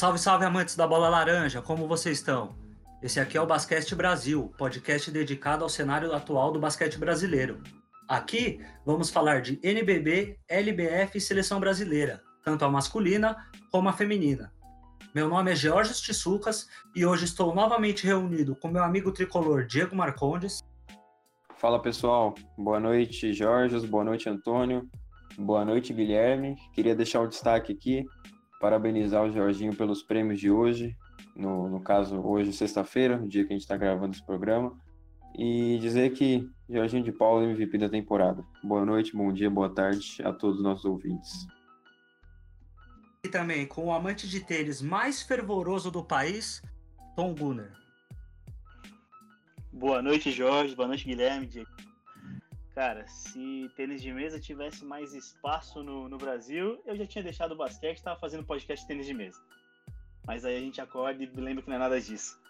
Salve, salve, amantes da bola laranja, como vocês estão? Esse aqui é o Basquete Brasil, podcast dedicado ao cenário atual do basquete brasileiro. Aqui vamos falar de NBB, LBF e seleção brasileira, tanto a masculina como a feminina. Meu nome é Georges Tissucas e hoje estou novamente reunido com meu amigo tricolor Diego Marcondes. Fala pessoal, boa noite Jorge, boa noite Antônio, boa noite Guilherme. Queria deixar um destaque aqui parabenizar o Jorginho pelos prêmios de hoje, no, no caso, hoje, sexta-feira, no dia que a gente está gravando esse programa, e dizer que Jorginho de Paulo é MVP da temporada. Boa noite, bom dia, boa tarde a todos os nossos ouvintes. E também com o amante de tênis mais fervoroso do país, Tom Gunner. Boa noite, Jorge. Boa noite, Guilherme. Cara, se tênis de mesa tivesse mais espaço no, no Brasil, eu já tinha deixado o basquete e estava fazendo podcast de tênis de mesa. Mas aí a gente acorda e lembra que não é nada disso.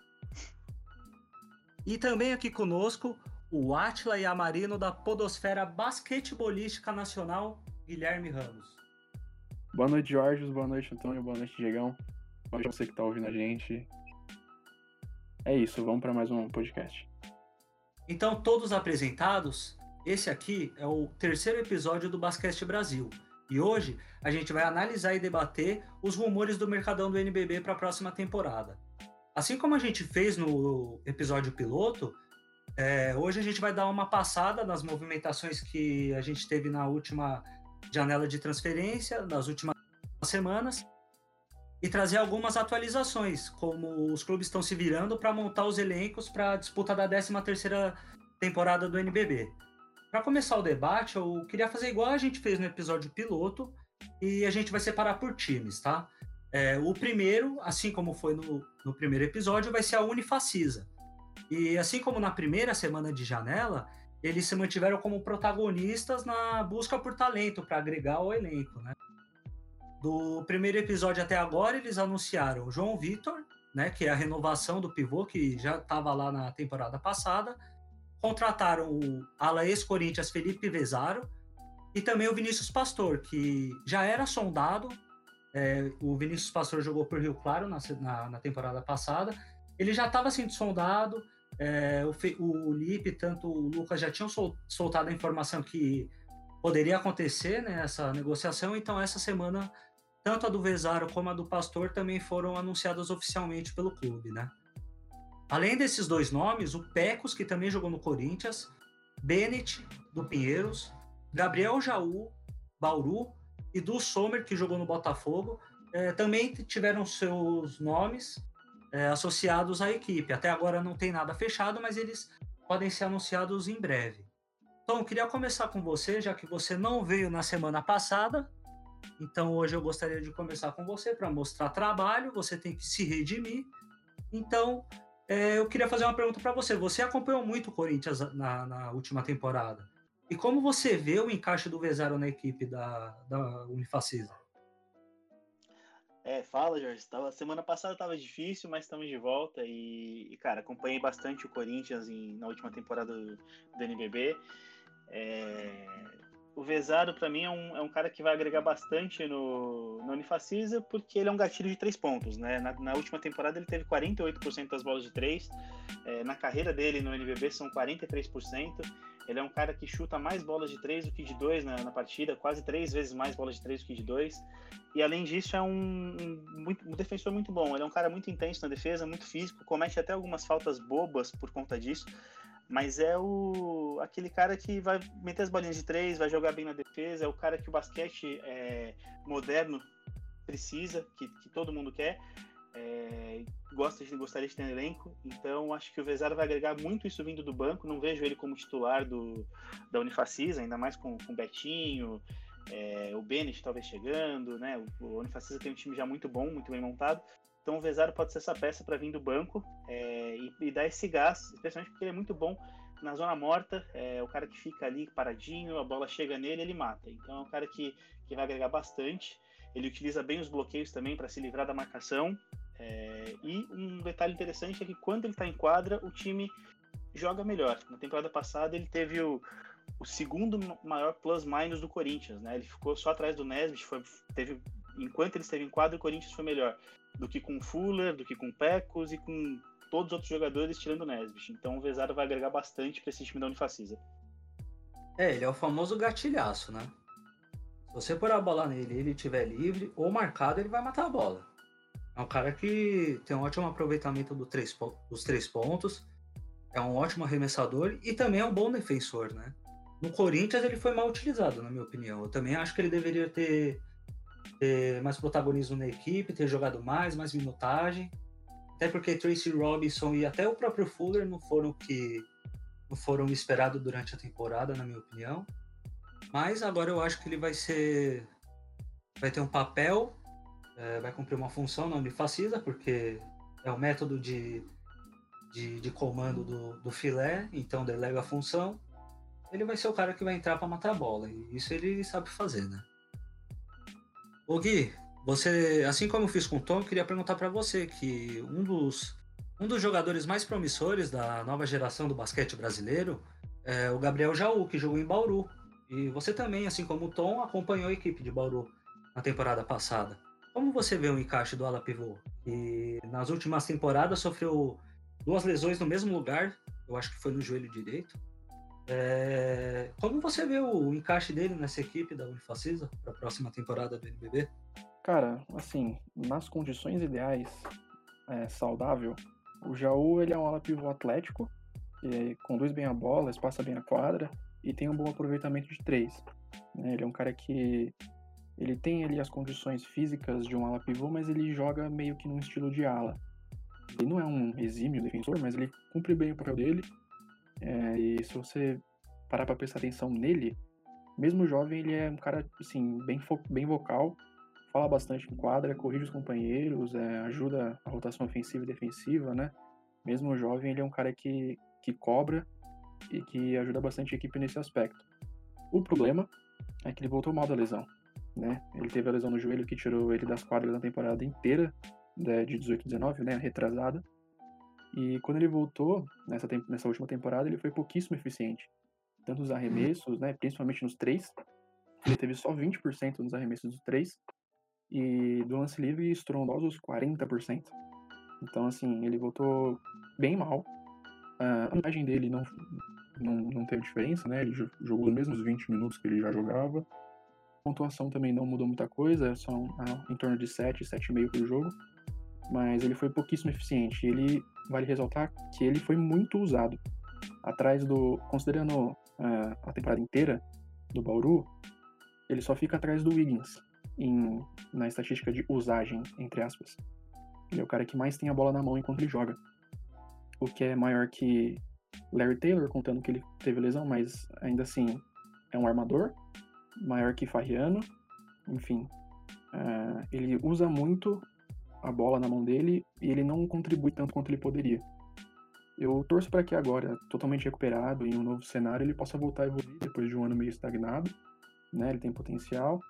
E também aqui conosco o Atila e Amarino da Podosfera Basquetebolística Nacional, Guilherme Ramos. Boa noite, Jorge. Boa noite, Antônio. Boa noite, Diegão. Boa noite você que está ouvindo a gente. É isso, vamos para mais um podcast. Então, todos apresentados, esse aqui é o terceiro episódio do Basquete Brasil. E hoje a gente vai analisar e debater os rumores do mercadão do NBB para a próxima temporada. Assim como a gente fez no episódio piloto, é, hoje a gente vai dar uma passada nas movimentações que a gente teve na última janela de transferência, nas últimas semanas, e trazer algumas atualizações, como os clubes estão se virando para montar os elencos para a disputa da 13 terceira temporada do NBB. Para começar o debate, eu queria fazer igual a gente fez no episódio piloto e a gente vai separar por times, tá? É, o primeiro, assim como foi no, no primeiro episódio, vai ser a Unifacisa. E assim como na primeira semana de janela, eles se mantiveram como protagonistas na busca por talento para agregar ao elenco, né? Do primeiro episódio até agora, eles anunciaram João Vitor, né, que é a renovação do pivô que já estava lá na temporada passada, contrataram o ala ex-Corinthians Felipe Vezaro e também o Vinícius Pastor, que já era sondado. É, o Vinícius Pastor jogou por Rio Claro na, na, na temporada passada. Ele já estava sendo sondado. É, o, o Lipe, tanto o Lucas já tinham sol, soltado a informação que poderia acontecer né, essa negociação. Então, essa semana, tanto a do Vezaro como a do Pastor também foram anunciadas oficialmente pelo clube, né? Além desses dois nomes, o Pecos, que também jogou no Corinthians, Bennett, do Pinheiros, Gabriel Jaú, Bauru, e do Sommer, que jogou no Botafogo, é, também tiveram seus nomes é, associados à equipe. Até agora não tem nada fechado, mas eles podem ser anunciados em breve. Então, queria começar com você, já que você não veio na semana passada. Então, hoje eu gostaria de começar com você para mostrar trabalho. Você tem que se redimir. Então, é, eu queria fazer uma pergunta para você. Você acompanhou muito o Corinthians na, na, última temporada. E como você vê o encaixe do Vezaro na equipe da, da Unifacisa? É, fala, Jorge. Tava, semana passada estava difícil, mas estamos de volta. E, e, cara, acompanhei bastante o Corinthians em, na última temporada do, do NBB. É, o Vezaro, para mim, é um, é um cara que vai agregar bastante no, no Unifacisa, porque ele é um gatilho de três pontos, né? Na, na última temporada ele teve 48% das bolas de três, é, na carreira dele no NBB são 43%. Ele é um cara que chuta mais bolas de três do que de dois na, na partida, quase três vezes mais bolas de três do que de dois. E além disso, é um, um, muito, um defensor muito bom. Ele é um cara muito intenso na defesa, muito físico, comete até algumas faltas bobas por conta disso mas é o aquele cara que vai meter as bolinhas de três, vai jogar bem na defesa, é o cara que o basquete é, moderno precisa, que, que todo mundo quer, é, gosta de, gostaria de ter no elenco, então acho que o Vezara vai agregar muito isso vindo do banco, não vejo ele como titular do, da Unifacisa, ainda mais com, com o Betinho, é, o Bennett talvez chegando, né? O, o Unifacisa tem um time já muito bom, muito bem montado, então o Vezaro pode ser essa peça para vir do banco é, e, e, dar esse gás, especialmente porque ele é muito bom na zona morta, é o cara que fica ali paradinho, a bola chega nele, ele mata. Então é um cara que, que vai agregar bastante. Ele utiliza bem os bloqueios também para se livrar da marcação. É, e um detalhe interessante é que quando ele está em quadra, o time joga melhor. Na temporada passada ele teve o, o segundo maior plus-minus do Corinthians, né? Ele ficou só atrás do Nesbitt, foi, teve enquanto ele esteve em quadro, o Corinthians foi melhor do que com Fuller, do que com Pecos e com todos os outros jogadores tirando o Nesbitt. Então o Vezaro vai agregar bastante para esse time da Unifacisa. É, ele é o famoso gatilhaço, né? Se você pôr a bola nele e ele estiver livre ou marcado, ele vai matar a bola. É um cara que tem um ótimo aproveitamento do três, dos três pontos, é um ótimo arremessador e também é um bom defensor, né? No Corinthians ele foi mal utilizado, na minha opinião. Eu também acho que ele deveria ter, ter mais protagonismo na equipe, ter jogado mais, mais minutagem. Até porque Tracy Robinson e até o próprio Fuller não foram que não foram esperados durante a temporada, na minha opinião. Mas agora eu acho que ele vai ser. Vai ter um papel, é, vai cumprir uma função na Unifacisa, porque é o método de, de, de comando do, do filé, então delega a função ele vai ser o cara que vai entrar para matar a bola. E isso ele sabe fazer, né? Ô Gui, você, assim como eu fiz com o Tom, eu queria perguntar para você que um dos, um dos jogadores mais promissores da nova geração do basquete brasileiro é o Gabriel Jaú, que jogou em Bauru. E você também, assim como o Tom, acompanhou a equipe de Bauru na temporada passada. Como você vê o encaixe do ala pivô? Que nas últimas temporadas sofreu duas lesões no mesmo lugar, eu acho que foi no joelho direito. É... Como você vê o encaixe dele nessa equipe da Unifacisa para a próxima temporada do NBB? Cara, assim, nas condições ideais, é, saudável, o Jaú ele é um ala pivô atlético, conduz bem a bola, espaça bem a quadra e tem um bom aproveitamento de três. Né? Ele é um cara que ele tem ali as condições físicas de um ala pivô, mas ele joga meio que num estilo de ala. Ele não é um exímio defensor, mas ele cumpre bem o papel dele é, e se você parar para prestar atenção nele, mesmo jovem, ele é um cara assim bem bem vocal, fala bastante em quadra, corrige os companheiros, é, ajuda a rotação ofensiva e defensiva, né? Mesmo jovem, ele é um cara que, que cobra e que ajuda bastante a equipe nesse aspecto. O problema é que ele voltou mal da lesão, né? Ele teve a lesão no joelho que tirou ele das quadras na temporada inteira né, de 18-19, né? Retrasada. E quando ele voltou nessa, nessa última temporada, ele foi pouquíssimo eficiente. Tanto nos arremessos, né, principalmente nos três. Ele teve só 20% nos arremessos dos três. E do lance livre, estrondosos 40%. Então, assim, ele voltou bem mal. A imagem dele não, não, não teve diferença, né? Ele jogou os mesmos 20 minutos que ele já jogava. A pontuação também não mudou muita coisa, são em torno de 7, 7,5 por jogo. Mas ele foi pouquíssimo eficiente. Ele vale ressaltar que ele foi muito usado. Atrás do. Considerando uh, a temporada inteira do Bauru, ele só fica atrás do Wiggins em, na estatística de usagem, entre aspas. Ele é o cara que mais tem a bola na mão enquanto ele joga. O que é maior que Larry Taylor, contando que ele teve lesão, mas ainda assim é um armador. Maior que Farriano. Enfim, uh, ele usa muito a bola na mão dele e ele não contribui tanto quanto ele poderia. Eu torço para que agora, totalmente recuperado em um novo cenário, ele possa voltar a evoluir depois de um ano meio estagnado. Né? Ele tem potencial,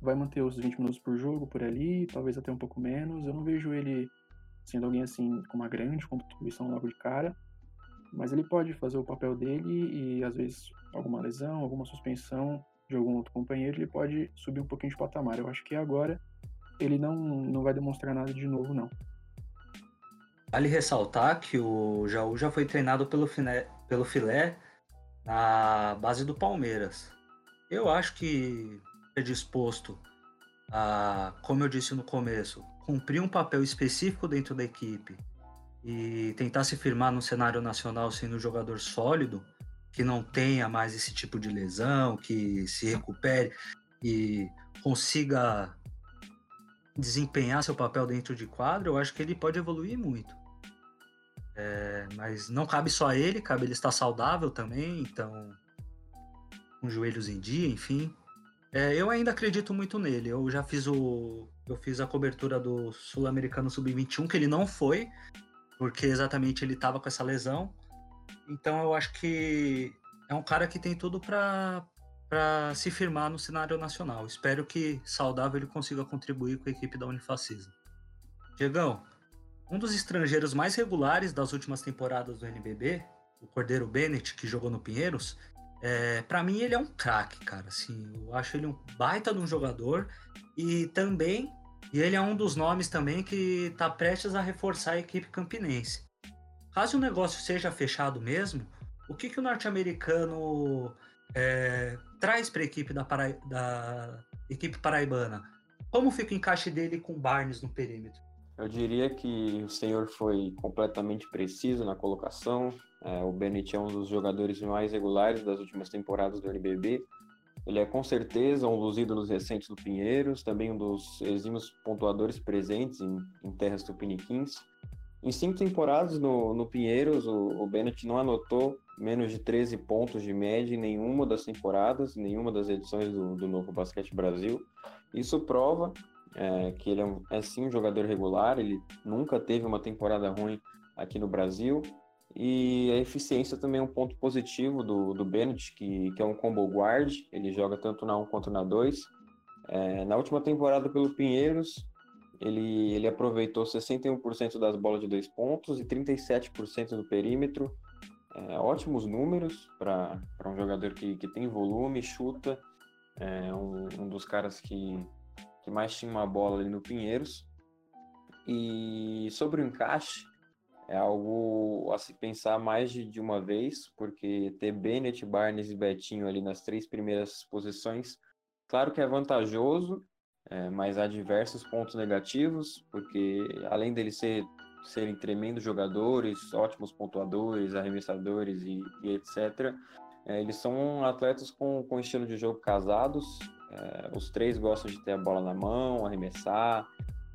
vai manter os 20 minutos por jogo por ali, talvez até um pouco menos. Eu não vejo ele sendo alguém assim com uma grande contribuição logo de cara, mas ele pode fazer o papel dele e às vezes alguma lesão, alguma suspensão de algum outro companheiro, ele pode subir um pouquinho de patamar. Eu acho que agora ele não, não vai demonstrar nada de novo, não. Vale ressaltar que o Jaú já foi treinado pelo, Finé, pelo Filé na base do Palmeiras. Eu acho que é disposto a, como eu disse no começo, cumprir um papel específico dentro da equipe e tentar se firmar no cenário nacional sendo um jogador sólido, que não tenha mais esse tipo de lesão, que se recupere e consiga desempenhar seu papel dentro de quadro, eu acho que ele pode evoluir muito. É, mas não cabe só a ele, cabe ele estar saudável também, então com joelhos em dia, enfim. É, eu ainda acredito muito nele. Eu já fiz o, eu fiz a cobertura do Sul-Americano Sub-21 que ele não foi, porque exatamente ele estava com essa lesão. Então eu acho que é um cara que tem tudo para para se firmar no cenário nacional. Espero que saudável ele consiga contribuir com a equipe da Unifacisa. Diegão, um dos estrangeiros mais regulares das últimas temporadas do NBB, o Cordeiro Bennett, que jogou no Pinheiros, É, para mim ele é um craque, cara. Assim, eu acho ele um baita de um jogador e também e ele é um dos nomes também que está prestes a reforçar a equipe campinense. Caso o negócio seja fechado mesmo, o que, que o norte-americano é, traz para a equipe da, Para... da equipe paraibana? Como fica o encaixe dele com Barnes no perímetro? Eu diria que o senhor foi completamente preciso na colocação. É, o Bennett é um dos jogadores mais regulares das últimas temporadas do NBB. Ele é com certeza um dos ídolos recentes do Pinheiros, também um dos exímios pontuadores presentes em, em terras tupiniquins. Em cinco temporadas no, no Pinheiros, o, o Bennett não anotou menos de 13 pontos de média em nenhuma das temporadas, nenhuma das edições do, do Novo Basquete Brasil. Isso prova é, que ele é, um, é sim um jogador regular, ele nunca teve uma temporada ruim aqui no Brasil. E a eficiência também é um ponto positivo do, do Bennett, que, que é um combo guard, ele joga tanto na 1 quanto na 2. É, na última temporada pelo Pinheiros, ele, ele aproveitou 61% das bolas de dois pontos e 37% do perímetro. É, ótimos números para um jogador que, que tem volume, chuta. É um, um dos caras que, que mais tinha uma bola ali no Pinheiros. E sobre o encaixe, é algo a se pensar mais de, de uma vez, porque ter Bennett, Barnes e Betinho ali nas três primeiras posições, claro que é vantajoso, é, mas há diversos pontos negativos, porque além deles ser, serem tremendos jogadores, ótimos pontuadores, arremessadores e, e etc., é, eles são atletas com, com estilo de jogo casados, é, os três gostam de ter a bola na mão, arremessar,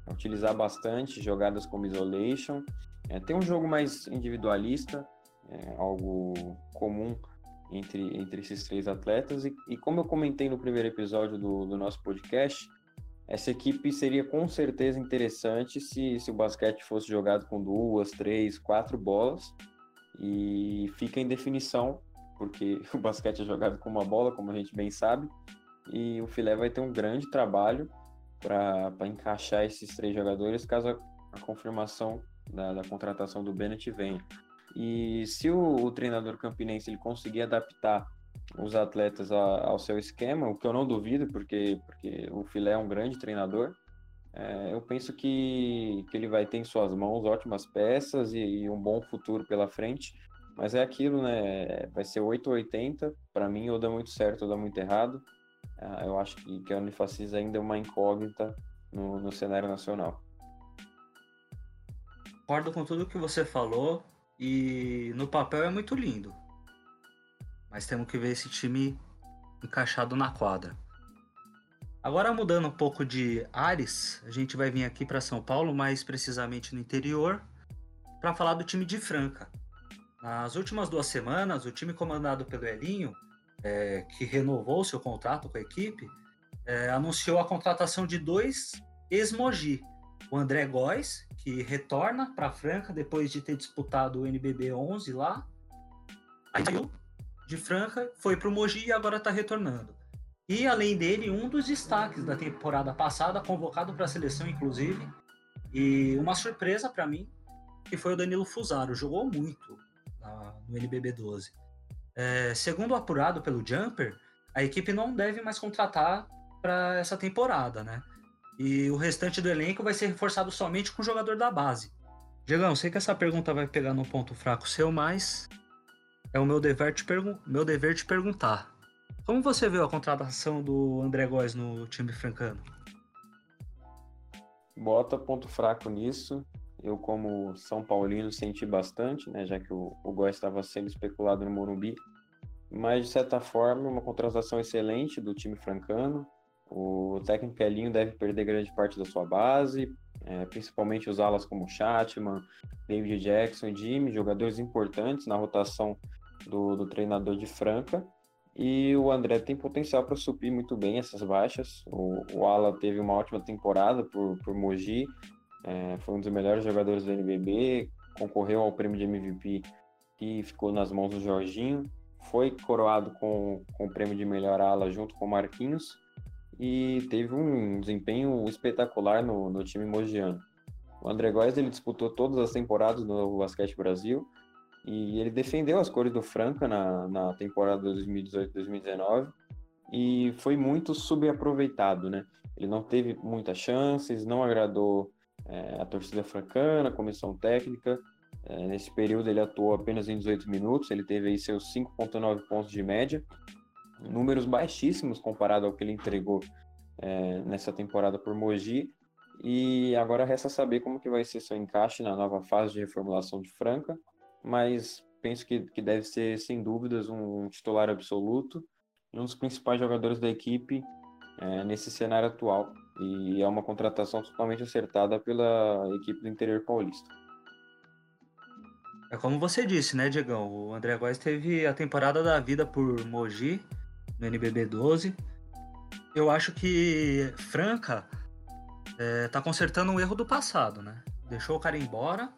utilizar bastante jogadas como isolation. É, tem um jogo mais individualista, é, algo comum entre, entre esses três atletas, e, e como eu comentei no primeiro episódio do, do nosso podcast, essa equipe seria com certeza interessante se, se o basquete fosse jogado com duas, três, quatro bolas e fica em definição, porque o basquete é jogado com uma bola, como a gente bem sabe, e o Filé vai ter um grande trabalho para encaixar esses três jogadores caso a, a confirmação da, da, contratação do Bennett venha. E se o, o treinador campinense ele conseguir adaptar os atletas a, ao seu esquema, o que eu não duvido, porque, porque o Filé é um grande treinador. É, eu penso que, que ele vai ter em suas mãos ótimas peças e, e um bom futuro pela frente. Mas é aquilo, né? Vai ser 8 ou 80. Para mim, ou dá muito certo ou dá muito errado. Ah, eu acho que, que a Unifacis ainda é uma incógnita no, no cenário nacional. Concordo com tudo que você falou e no papel é muito lindo. Mas temos que ver esse time encaixado na quadra. Agora mudando um pouco de ares, a gente vai vir aqui para São Paulo, mais precisamente no interior, para falar do time de Franca. Nas últimas duas semanas, o time comandado pelo Elinho, é, que renovou seu contrato com a equipe, é, anunciou a contratação de dois ex-Mogi. O André Góes, que retorna para Franca depois de ter disputado o NBB 11 lá. Aí saiu de Franca, foi para o Mogi e agora está retornando. E além dele, um dos destaques da temporada passada, convocado para a seleção inclusive, e uma surpresa para mim, que foi o Danilo Fusaro, jogou muito na, no NBB 12. É, segundo apurado pelo Jumper, a equipe não deve mais contratar para essa temporada, né? E o restante do elenco vai ser reforçado somente com o jogador da base. Diegão, sei que essa pergunta vai pegar no ponto fraco seu, mas é o meu dever te, meu dever te perguntar. Como você viu a contratação do André Góes no time francano? Bota ponto fraco nisso. Eu, como São Paulino, senti bastante, né, já que o, o Góes estava sendo especulado no Morumbi. Mas, de certa forma, uma contratação excelente do time francano. O técnico Elinho deve perder grande parte da sua base, é, principalmente os alas como Chatman, David Jackson e Jimmy, jogadores importantes na rotação do, do treinador de Franca. E o André tem potencial para suprir muito bem essas baixas. O, o Ala teve uma ótima temporada por, por Mogi, é, foi um dos melhores jogadores do NBB, concorreu ao prêmio de MVP que ficou nas mãos do Jorginho, foi coroado com, com o prêmio de melhor ala junto com o Marquinhos e teve um desempenho espetacular no, no time mogiano. O André Góes ele disputou todas as temporadas no Basquete Brasil, E ele defendeu as cores do Franca na, na temporada 2018-2019 e foi muito subaproveitado, né? Ele não teve muitas chances, não agradou é, a torcida francana, a comissão técnica. É, nesse período ele atuou apenas em 18 minutos, ele teve aí seus 5.9 pontos de média, números baixíssimos comparado ao que ele entregou é, nessa temporada por Mogi. E agora resta saber como que vai ser seu encaixe na nova fase de reformulação de Franca, mas penso que, que deve ser, sem dúvidas, um titular absoluto e um dos principais jogadores da equipe é, nesse cenário atual. E é uma contratação totalmente acertada pela equipe do interior paulista. É como você disse, né, Diegão? O André Góes teve a temporada da vida por Mogi, no NBB 12. Eu acho que Franca é, tá consertando um erro do passado, né? Deixou o cara embora,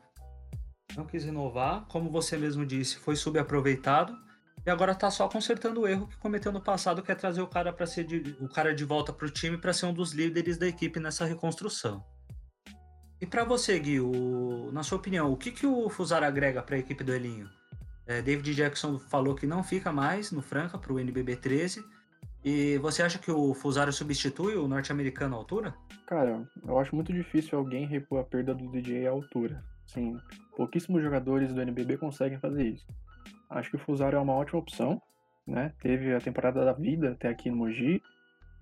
não quis inovar, como você mesmo disse, foi subaproveitado e agora tá só consertando o erro que cometeu no passado, que é trazer o cara para ser de, o cara de volta para o time para ser um dos líderes da equipe nessa reconstrução. E para você, Gui, o, na sua opinião, o que, que o Fusar agrega para a equipe do Elinho? É, David Jackson falou que não fica mais no Franca para o NBB 13. E você acha que o Fusaro substitui o norte-americano à altura? Cara, eu acho muito difícil alguém repor a perda do DJ à altura. Sim, pouquíssimos jogadores do NBB conseguem fazer isso. Acho que o Fusaro é uma ótima opção, né? Teve a temporada da vida até aqui no Mogi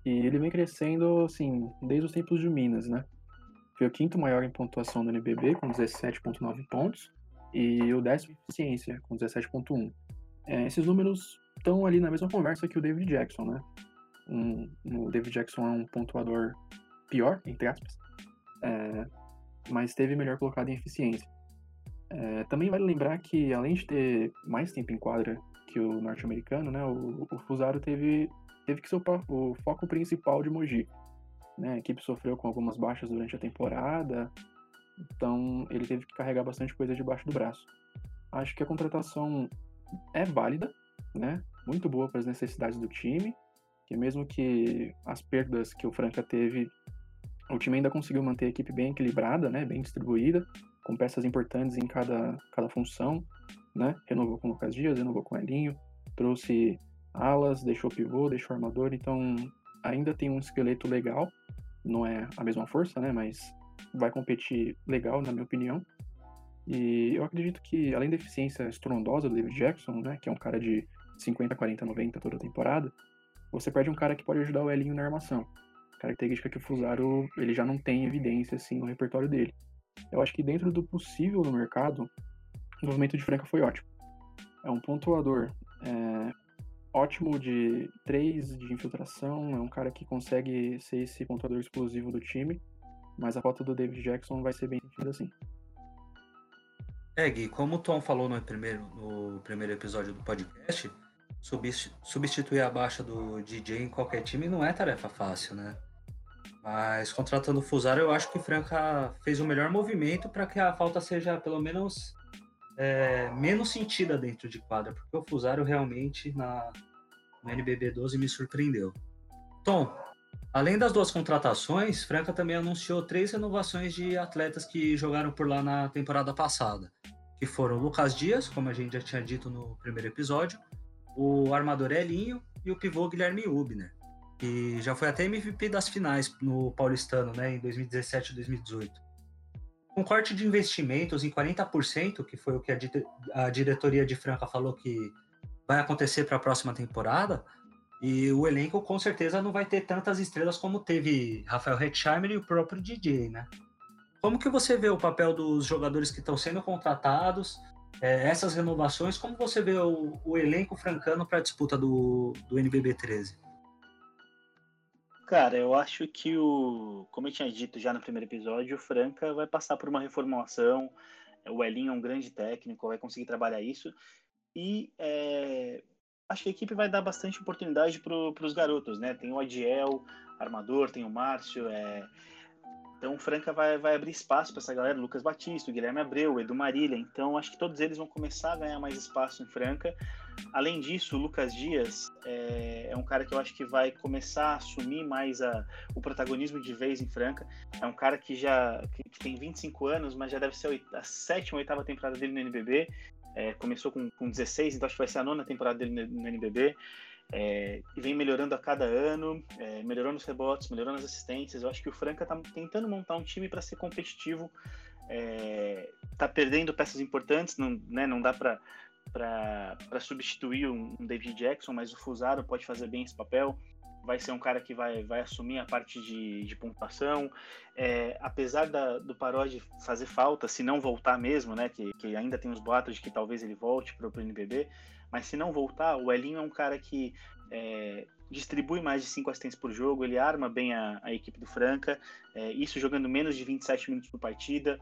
e ele vem crescendo, assim, desde os tempos de Minas, né? Foi o quinto maior em pontuação do NBB, com 17,9 pontos, e o décimo em eficiência, com 17,1. É, esses números estão ali na mesma conversa que o David Jackson, né? Um, o David Jackson é um pontuador pior, entre aspas, é, mas teve melhor colocado em eficiência. É, também vale lembrar que, além de ter mais tempo em quadra que o norte-americano, né, o, o Fusaro teve, teve que ser o, foco principal de Mogi. Né? A equipe sofreu com algumas baixas durante a temporada, então ele teve que carregar bastante coisa debaixo do braço. Acho que a contratação é válida, né? muito boa para as necessidades do time, que mesmo que as perdas que o Franca teve, o time ainda conseguiu manter a equipe bem equilibrada, né? bem distribuída, com peças importantes em cada, cada função. Né? Renovou com o Lucas Dias, renovou com o Elinho, trouxe alas, deixou pivô, deixou armador, então ainda tem um esqueleto legal não é a mesma força, né? Mas vai competir legal, na minha opinião. E eu acredito que, além da eficiência estrondosa do David Jackson, né? Que é um cara de 50, 40, 90 toda a temporada, você perde um cara que pode ajudar o Elinho na armação. Característica que o Fusaro ele já não tem evidência assim no repertório dele. Eu acho que dentro do possível no mercado, o movimento de Franca foi ótimo. É um pontuador é, ótimo de 3 de infiltração, é um cara que consegue ser esse pontuador explosivo do time, mas a falta do David Jackson vai ser bem sentida assim. É, Gui, como o Tom falou no primeiro, no primeiro episódio do podcast, substituir a baixa do DJ em qualquer time não é tarefa fácil, né? Mas contratando o Fusaro, eu acho que Franca fez o melhor movimento para que a falta seja pelo menos é, menos sentida dentro de quadra, porque o Fusaro realmente na, no NBB 12 me surpreendeu. Tom, além das duas contratações, Franca também anunciou três renovações de atletas que jogaram por lá na temporada passada, que foram Lucas Dias, como a gente já tinha dito no primeiro episódio, o armador Elinho e o pivô Guilherme Ubner, que já foi até MVP das finais no Paulistano, né, em 2017 e 2018 um corte de investimentos em 40%, que foi o que a, a diretoria de Franca falou que vai acontecer para a próxima temporada, e o elenco com certeza não vai ter tantas estrelas como teve Rafael Hetzheimer e o próprio DJ, né? Como que você vê o papel dos jogadores que estão sendo contratados, é, essas renovações, como você vê o, o elenco francano para a disputa do, do NBB 13? Cara, eu acho que o. Como eu tinha dito já no primeiro episódio, o Franca vai passar por uma reformulação. O Elinho é um grande técnico, vai conseguir trabalhar isso. E é, acho que a equipe vai dar bastante oportunidade para os garotos, né? Tem o Adiel, armador, tem o Márcio. É... Então o Franca vai, vai abrir espaço para essa galera, Lucas Batista, Guilherme Abreu, Edu Marília. Então acho que todos eles vão começar a ganhar mais espaço em Franca. Além disso, o Lucas Dias é, é, um cara que eu acho que vai começar a assumir mais a, o protagonismo de vez em Franca. É um cara que já que, que tem 25 anos, mas já deve ser a sétima ou oitava temporada dele no NBB. É, começou com, com 16, então acho que vai ser a nona temporada dele no, no NBB. É, vem melhorando a cada ano, é, melhorando os rebotes, melhorando as assistências. Eu acho que o Franca está tentando montar um time para ser competitivo. Está é, perdendo peças importantes, não, né, não dá para para substituir um, um, David Jackson, mas o Fusaro pode fazer bem esse papel. Vai ser um cara que vai, vai assumir a parte de, de pontuação. É, apesar da, do Parodi fazer falta, se não voltar mesmo, né? Que, que ainda tem os boatos de que talvez ele volte para o NBB, mas se não voltar, o Elinho é um cara que é, distribui mais de 5 assistências por jogo, ele arma bem a, a equipe do Franca, é, isso jogando menos de 27 minutos por partida.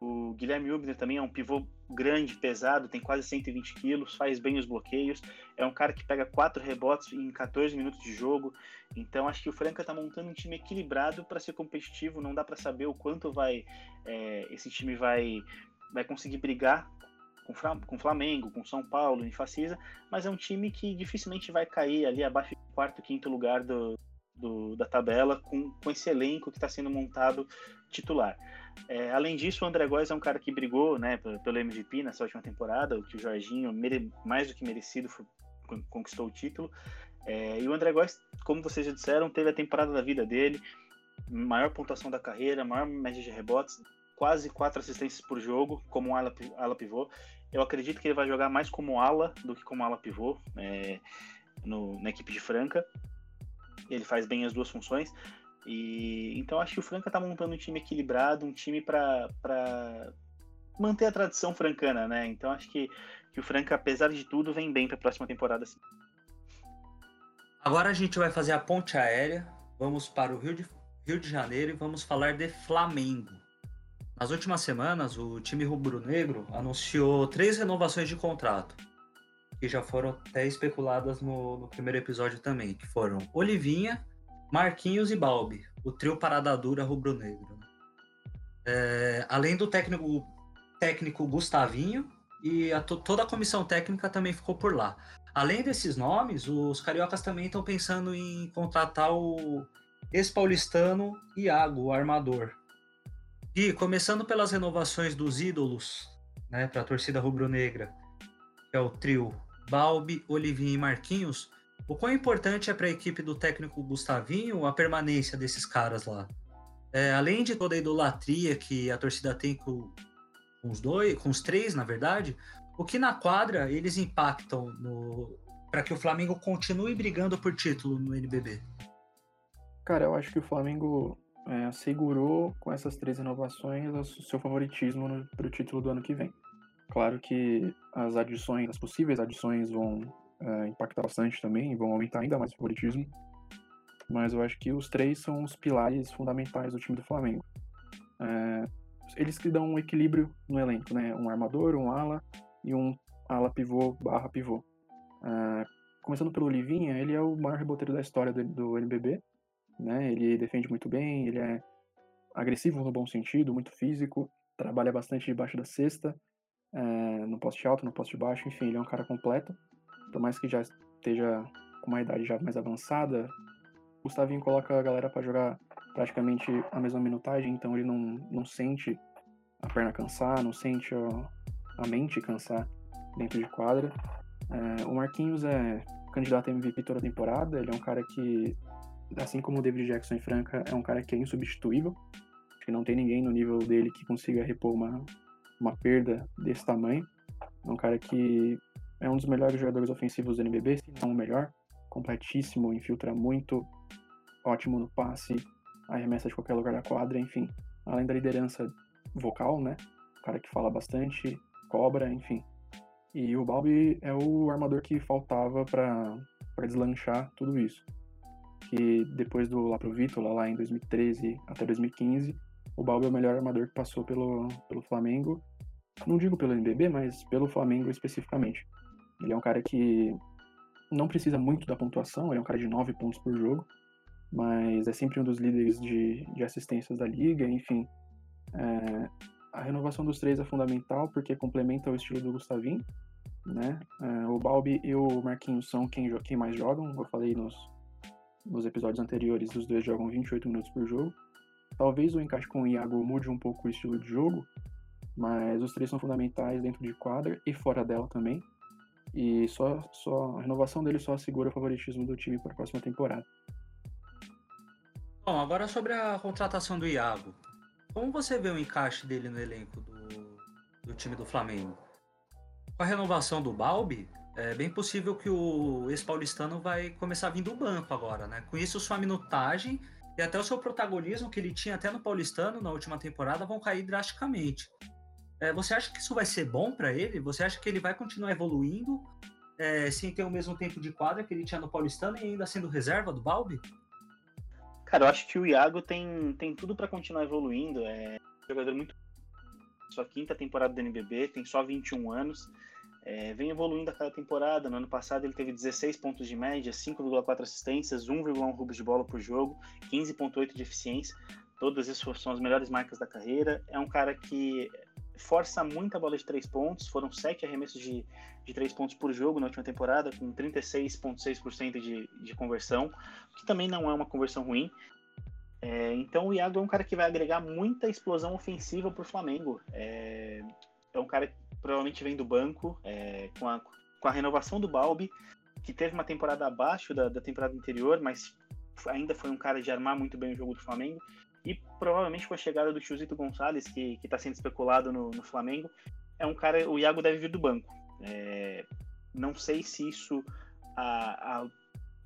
O Guilherme Ubner também é um pivô grande, pesado, tem quase 120 quilos, faz bem os bloqueios. É um cara que pega quatro rebotes em 14 minutos de jogo. Então acho que o Franca está montando um time equilibrado para ser competitivo. Não dá para saber o quanto vai é, esse time vai, vai conseguir brigar com o Flamengo, com São Paulo, em Facisa, mas é um time que dificilmente vai cair ali abaixo do quarto, quinto lugar do, do da tabela com, com esse elenco que está sendo montado titular. É, além disso, o André Góes é um cara que brigou né, pelo MVP nessa última temporada, o que o Jorginho, mais do que merecido, foi, conquistou o título. É, e o André Góes, como vocês já disseram, teve a temporada da vida dele, maior pontuação da carreira, maior média de rebotes, quase quatro assistências por jogo, como um ala, ala pivô. Eu acredito que ele vai jogar mais como ala do que como ala pivô é, no, na equipe de Franca. Ele faz bem as duas funções. E então acho que o Franca está montando um time equilibrado, um time para manter a tradição francana, né? Então acho que, que o Franca, apesar de tudo, vem bem para a próxima temporada. Sim. Agora a gente vai fazer a ponte aérea, vamos para o Rio de, Rio de Janeiro e vamos falar de Flamengo. Nas últimas semanas, o time rubro-negro anunciou três renovações de contrato, que já foram até especuladas no, no primeiro episódio também, que foram Olivinha, Marquinhos e Balbi, o trio parada dura rubro-negro. É, além do técnico, técnico Gustavinho e a, toda a comissão técnica também ficou por lá. Além desses nomes, os cariocas também estão pensando em contratar o ex-paulistano Iago, o armador. E começando pelas renovações dos ídolos né, para a torcida rubro-negra, que é o trio Balbi, Olivinho e Marquinhos, o quão importante é para a equipe do técnico Gustavinho a permanência desses caras lá? É, além de toda a idolatria que a torcida tem com, com, os dois, com os três, na verdade, o que na quadra eles impactam para que o Flamengo continue brigando por título no NBB? Cara, eu acho que o Flamengo é, assegurou com essas três renovações o seu favoritismo para o título do ano que vem. Claro que as adições, as possíveis adições vão é, impactar bastante também, vão aumentar ainda mais o favoritismo. Mas eu acho que os três são os pilares fundamentais do time do Flamengo. É, eles que dão um equilíbrio no elenco, né? Um armador, um ala e um ala pivô barra pivô. É, começando pelo Livinha, ele é o maior reboteiro da história do, do NBB. Né? Ele defende muito bem, ele é agressivo no bom sentido, muito físico, trabalha bastante debaixo da cesta, é, no poste alto, no poste baixo, enfim, ele é um cara completo por mais que já esteja com uma idade já mais avançada, Gustavinho coloca a galera para jogar praticamente a mesma minutagem, então ele não, não sente a perna cansar, não sente a, a mente cansar dentro de quadra. É, o Marquinhos é candidato a MVP toda a temporada, ele é um cara que, assim como o David Jackson Franca, é um cara que é insubstituível, que não tem ninguém no nível dele que consiga repor uma, uma perda desse tamanho. É um cara que é um dos melhores jogadores ofensivos do NBB, se não o melhor. Completíssimo, infiltra muito, ótimo no passe, arremessa de qualquer lugar da quadra, enfim. Além da liderança vocal, né? O cara que fala bastante, cobra, enfim. E o Balbi é o armador que faltava para deslanchar tudo isso. Que depois do lá pro Vítor, lá em 2013 até 2015, o Balbi é o melhor armador que passou pelo, pelo Flamengo. Não digo pelo NBB, mas pelo Flamengo especificamente. Ele é um cara que não precisa muito da pontuação, ele é um cara de 9 pontos por jogo, mas é sempre um dos líderes de, de assistências da liga, enfim. É, a renovação dos três é fundamental porque complementa o estilo do Gustavinho, né? É, o Balbi e o Marquinhos são quem, quem mais jogam, eu falei nos, nos episódios anteriores, os dois jogam 28 minutos por jogo. Talvez o encaixe com o Iago mude um pouco o estilo de jogo, mas os três são fundamentais dentro de quadra e fora dela também. E só, só a renovação dele só assegura o favoritismo do time para a próxima temporada. Bom, agora sobre a contratação do Iago. Como você vê o encaixe dele no elenco do, do time do Flamengo? Com a renovação do Balbi, é bem possível que o ex-paulistano vai começar a vir do banco agora, né? Com isso, sua minutagem e até o seu protagonismo que ele tinha até no paulistano na última temporada vão cair drasticamente. É, você acha que isso vai ser bom para ele? Você acha que ele vai continuar evoluindo é, sem ter o mesmo tempo de quadra que ele tinha no paulistano e ainda sendo reserva do Balbi? Cara, eu acho que o Iago tem, tem tudo para continuar evoluindo. É um jogador muito. Sua quinta temporada do NBB, tem só 21 anos. É, vem evoluindo a cada temporada. No ano passado ele teve 16 pontos de média, 5,4 assistências, 1,1 roubos de bola por jogo, 15,8 de eficiência. Todas essas são as melhores marcas da carreira. É um cara que força muito a bola de três pontos. Foram sete arremessos de, de três pontos por jogo na última temporada, com 36,6% de, de conversão, que também não é uma conversão ruim. É, então o Iago é um cara que vai agregar muita explosão ofensiva para o Flamengo. É, é, um cara que provavelmente vem do banco, é, com, a, com a renovação do Balbi, que teve uma temporada abaixo da, da temporada anterior, mas ainda foi um cara de armar muito bem o jogo do Flamengo. E provavelmente com a chegada do Chusito Gonçalves, que está sendo especulado no, no, Flamengo, é um cara. O Iago deve vir do banco. É, não sei se isso a, a,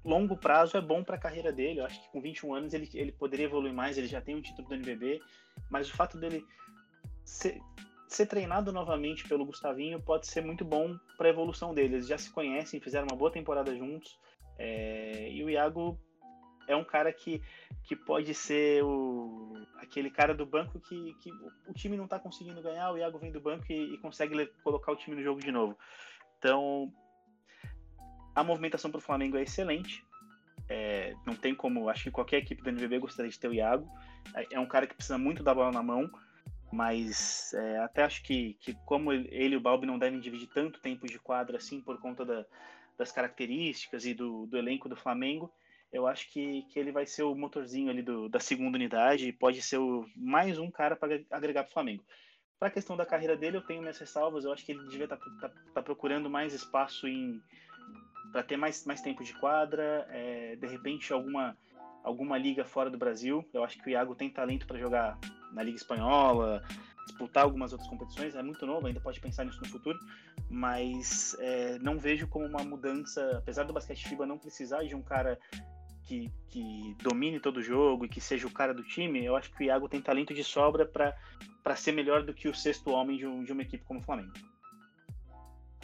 longo prazo é bom para a carreira dele. Eu acho que com 21 anos ele, ele poderia evoluir mais. Ele já tem um título do NBB, mas o fato dele ser, ser treinado novamente pelo Gustavinho pode ser muito bom para a evolução dele. Eles já se conhecem, fizeram uma boa temporada juntos. É, e o Iago é um cara que, que pode ser o, aquele cara do banco que, que o time não está conseguindo ganhar, o Iago vem do banco e, e consegue colocar o time no jogo de novo. Então, a movimentação para o Flamengo é excelente. É, não tem como, acho que qualquer equipe do NVB gostaria de ter o Iago. É, é um cara que precisa muito da bola na mão, mas é, até acho que, que como ele e o Balbi não devem dividir tanto tempo de quadra assim por conta da, das características e do, do elenco do Flamengo, eu acho que, que ele vai ser o motorzinho ali do, da segunda unidade e pode ser o, mais um cara para agregar para o Flamengo. Para a questão da carreira dele, eu tenho minhas ressalvas. Eu acho que ele devia estar tá, tá, tá procurando mais espaço em para ter mais, mais tempo de quadra, é, de repente alguma alguma liga fora do Brasil. Eu acho que o Iago tem talento para jogar na Liga Espanhola, disputar algumas outras competições. É muito novo, ainda pode pensar nisso no futuro, mas é, não vejo como uma mudança, apesar do basquete FIBA não precisar de um cara que, que domine todo o jogo e que seja o cara do time, eu acho que o Iago tem talento de sobra para ser melhor do que o sexto homem de, um, de uma equipe como o Flamengo.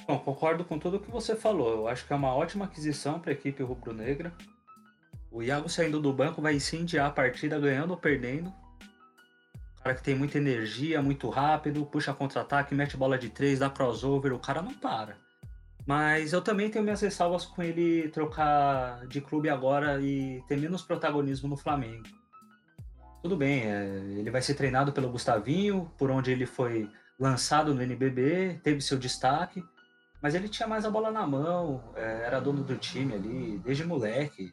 Bom, concordo com tudo o que você falou. Eu acho que é uma ótima aquisição para a equipe rubro-negra. O Iago saindo do banco vai incendiar a partida, ganhando ou perdendo. Cara que tem muita energia, muito rápido, puxa contra-ataque, mete bola de três, dá crossover, o cara não para. Mas eu também tenho minhas ressalvas com ele trocar de clube agora e ter menos protagonismo no Flamengo. Tudo bem, é, ele vai ser treinado pelo Gustavinho, por onde ele foi lançado no NBB, teve seu destaque, mas ele tinha mais a bola na mão, é, era dono do time ali, desde moleque.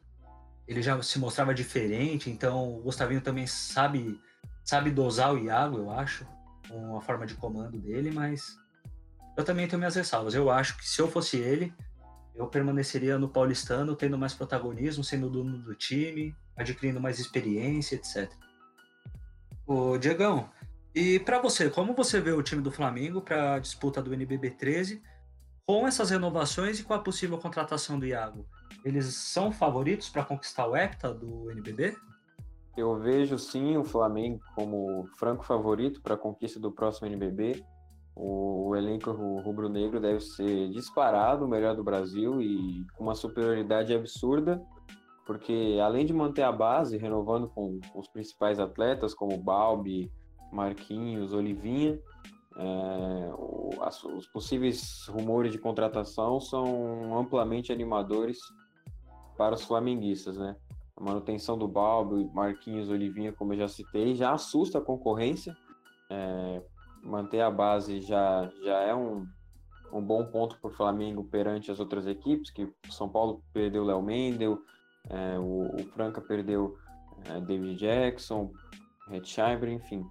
Ele já se mostrava diferente, então o Gustavinho também sabe, sabe dosar o Iago, eu acho, com a forma de comando dele, mas eu também tenho minhas ressalvas. Eu acho que se eu fosse ele, eu permaneceria no Paulistano, tendo mais protagonismo, sendo dono do time, adquirindo mais experiência, etc. Ô, Diegão, e para você, como você vê o time do Flamengo para a disputa do NBB 13 com essas renovações e com a possível contratação do Iago? Eles são favoritos para conquistar o hepta do NBB? Eu vejo sim o Flamengo como franco favorito para a conquista do próximo NBB. O, o elenco rubro-negro deve ser disparado o melhor do Brasil e com uma superioridade absurda, porque além de manter a base, renovando com os principais atletas como Balbi, Marquinhos, Olivinha, é, o, as, os possíveis rumores de contratação são amplamente animadores para os flamenguistas, né? A manutenção do Balbi, Marquinhos, Olivinha, como eu já citei, já assusta a concorrência. É, manter a base já, já é um, um bom ponto para o Flamengo perante as outras equipes, que São Paulo perdeu Léo Mendel, é, o, o, Franca perdeu é, David Jackson, Red Scheiber, enfim.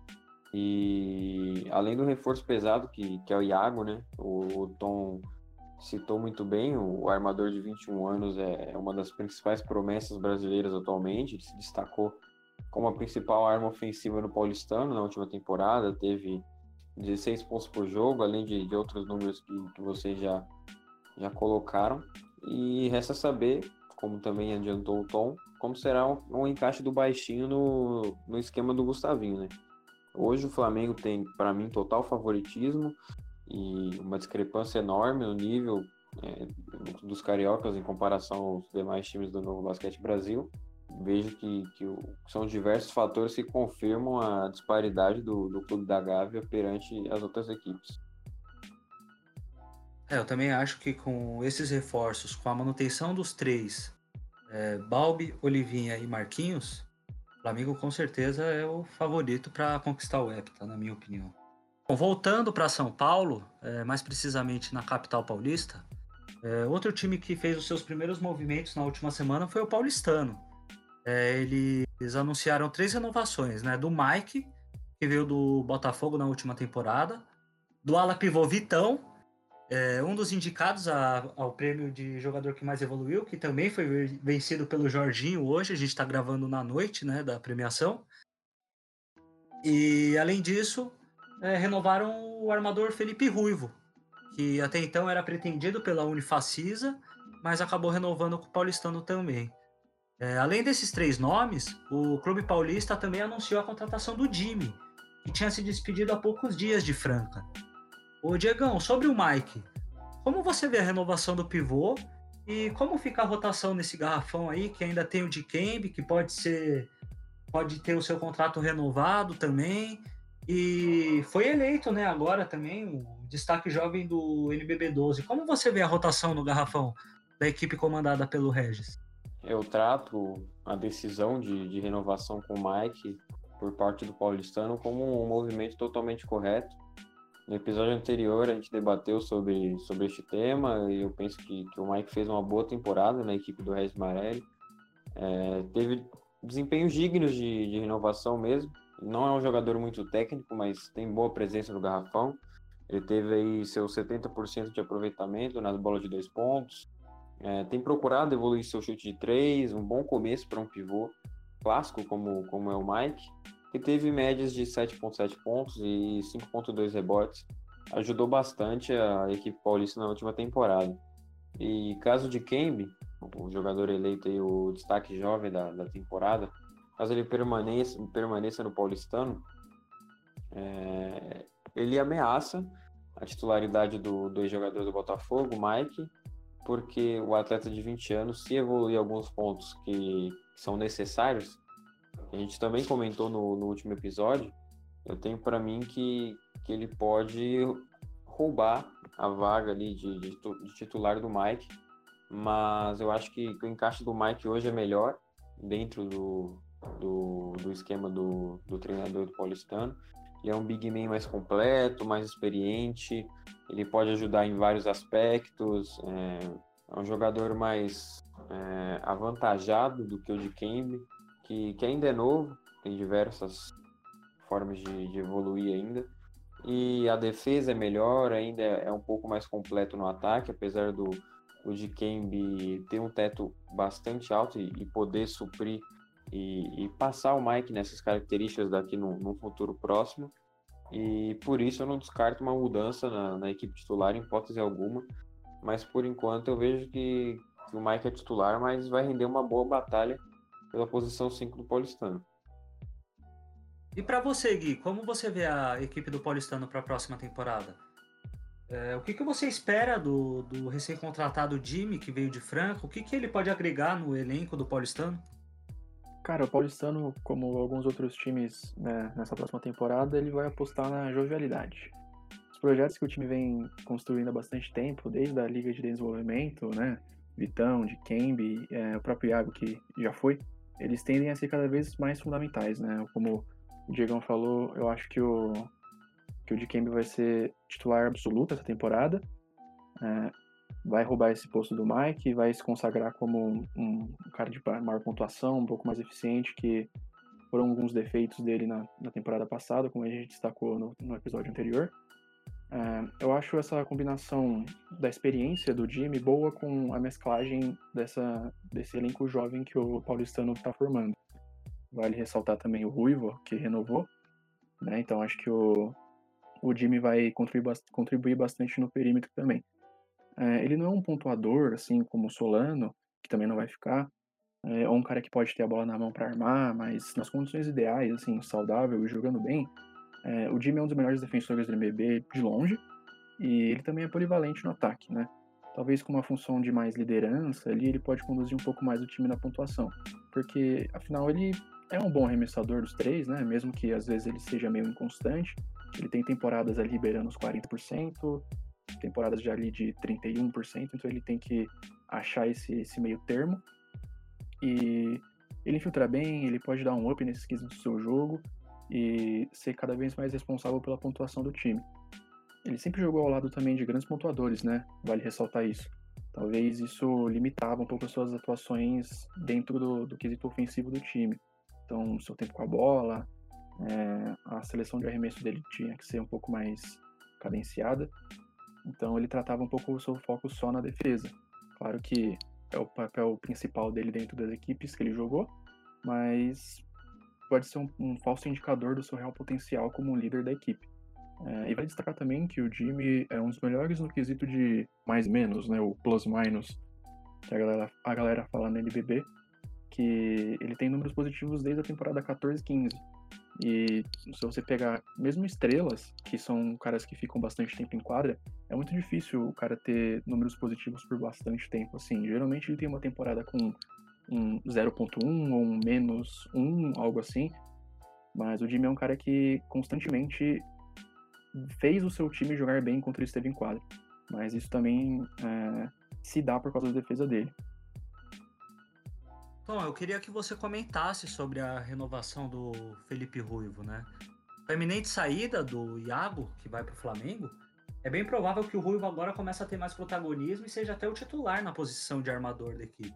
E além do reforço pesado, que, que é o Iago, né? O, o Tom citou muito bem, o armador de 21 anos é, é uma das principais promessas brasileiras atualmente, ele se destacou como a principal arma ofensiva no Paulistano na última temporada, teve 16 pontos por jogo, além de, de outros números que, que vocês já, já colocaram. E resta saber, como também adiantou o Tom, como será um, um encaixe do baixinho no, no esquema do Gustavinho, né? Hoje o Flamengo tem, para mim, total favoritismo e uma discrepância enorme no nível é, dos cariocas em comparação aos demais times do Novo Basquete Brasil. Vejo que, que são diversos fatores que confirmam a disparidade do, do Clube da Gávea perante as outras equipes. É, eu também acho que com esses reforços, com a manutenção dos três, é, Balbi, Olivinha e Marquinhos, o Flamengo com certeza é o favorito para conquistar o Hepta, na minha opinião. Voltando para São Paulo, é, mais precisamente na capital paulista, é, outro time que fez os seus primeiros movimentos na última semana foi o Paulistano. É, eles anunciaram três renovações, né? Do Mike, que veio do Botafogo na última temporada, do ala pivô Vitão, é, um dos indicados a, ao prêmio de jogador que mais evoluiu, que também foi vencido pelo Jorginho hoje. A gente está gravando na noite né, da premiação. E além disso, é, renovaram o armador Felipe Ruivo, que até então era pretendido pela Unifacisa, mas acabou renovando com o Paulistano também. É, além desses três nomes, o Clube Paulista também anunciou a contratação do Jimmy, que tinha se despedido há poucos dias de Franca. Ô Diegão, sobre o Mike, como você vê a renovação do pivô e como fica a rotação nesse garrafão aí, que ainda tem o Dikembe, que pode ser pode ter o seu contrato renovado também. E foi eleito, né, agora também o destaque jovem do NBB 12. Como você vê a rotação no garrafão da equipe comandada pelo Regis? Eu trato a decisão de, de renovação com o Mike por parte do paulistano como um movimento totalmente correto no episódio anterior a gente debateu sobre, sobre este tema e eu penso que, que o Mike fez uma boa temporada na equipe do Regis Marelli. É, teve desempenhos dignos de, de renovação mesmo. Não é um jogador muito técnico, mas tem boa presença no garrafão. Ele teve aí seus 70% de aproveitamento nas bolas de dois pontos. É, tem procurado evoluir seu chute de três, um bom começo para um pivô clássico como, como é o Mike que teve médias de 7,7 pontos e 5,2 rebotes. Ajudou bastante a equipe paulista na última temporada. E caso de Kembe, o jogador eleito aí, o destaque jovem da, da temporada, caso ele permaneça, permaneça no paulistano, é, ele ameaça a titularidade do, do jogador do Botafogo, Mike, porque o atleta de 20 anos, se evoluir alguns pontos que são necessários, a gente também comentou no, no último episódio, eu tenho para mim que, que ele pode roubar a vaga ali de, de, de, titular do Mike, mas eu acho que, o encaixe do Mike hoje é melhor dentro do, do, do esquema do, do treinador do paulistano. Ele é um big man mais completo, mais experiente, ele pode ajudar em vários aspectos, é, é um jogador mais é, avantajado do que o de Kembe, que, que ainda é novo, tem diversas formas de, de evoluir ainda. E a defesa é melhor, ainda é, é um pouco mais completo no ataque, apesar do, do Dikembe ter um teto bastante alto e, e poder suprir e, e, passar o Mike nessas características daqui no, no, futuro próximo. E por isso eu não descarto uma mudança na, na, equipe titular em hipótese alguma. Mas por enquanto eu vejo que, que o Mike é titular, mas vai render uma boa batalha pela posição 5 do Paulistano. E para você, Gui, como você vê a equipe do Paulistano para a próxima temporada? É, o que, que você espera do, do recém-contratado Jimmy, que veio de Franco? O que, que ele pode agregar no elenco do Paulistano? Cara, o Paulistano, como alguns outros times né, nessa próxima temporada, ele vai apostar na jovialidade. Os projetos que o time vem construindo há bastante tempo, desde a Liga de Desenvolvimento, né? Vitão, de Kembe, é, o próprio Iago, que já foi, eles tendem a ser cada vez mais fundamentais, né? Como o Diegão falou, eu acho que o que o Dikembe vai ser titular absoluto essa temporada. É, vai roubar esse posto do Mike, vai se consagrar como um, um cara de maior pontuação, um pouco mais eficiente, que foram alguns defeitos dele na, na temporada passada, como a gente destacou no, no episódio anterior. É, eu acho essa combinação da experiência do Jimmy boa com a mesclagem dessa, desse elenco jovem que o paulistano está formando. Vale ressaltar também o Ruivo, que renovou. Né? Então acho que o, o Jimmy vai contribuir, contribuir bastante no perímetro também. É, ele não é um pontuador, assim como o Solano, que também não vai ficar, é, ou um cara que pode ter a bola na mão para armar, mas nas condições ideais, assim, saudável e jogando bem, é, o Jimmy é um dos melhores defensores do NBB de longe, e ele também é polivalente no ataque, né? Talvez com uma função de mais liderança ali, ele pode conduzir um pouco mais o time na pontuação, porque afinal ele é um bom arremessador dos três, né? Mesmo que às vezes ele seja meio inconstante, ele tem temporadas ali liberando os 40%, temporadas já ali de 31%, então ele tem que achar esse, esse meio termo. E ele infiltra bem, ele pode dar um up nesse quesito do seu jogo e ser cada vez mais responsável pela pontuação do time. Ele sempre jogou ao lado também de grandes pontuadores, né? Vale ressaltar isso. Talvez isso limitava um pouco as suas atuações dentro do, do quesito ofensivo do time. Então, seu tempo com a bola, é, a seleção de arremesso dele tinha que ser um pouco mais cadenciada. Então, ele tratava um pouco o seu foco só na defesa. Claro que é o papel principal dele dentro das equipes que ele jogou, mas pode ser um, um falso indicador do seu real potencial como líder da equipe. É, e vai destacar também que o Jimmy é um dos melhores no quesito de mais menos, né, o plus-minus, que a galera, a galera fala no NBB, que ele tem números positivos desde a temporada 14-15. E se você pegar mesmo estrelas, que são caras que ficam bastante tempo em quadra, é muito difícil o cara ter números positivos por bastante tempo. Assim, geralmente ele tem uma temporada com um 0.1 ou um menos 1, algo assim. Mas o Jimmy é um cara que constantemente fez o seu time jogar bem enquanto ele esteve em quadra. Mas isso também é, se dá por causa da defesa dele. Bom, eu queria que você comentasse sobre a renovação do Felipe Ruivo, né? Com a eminente saída do Iago, que vai para o Flamengo, é bem provável que o Ruivo agora comece a ter mais protagonismo e seja até o titular na posição de armador da equipe.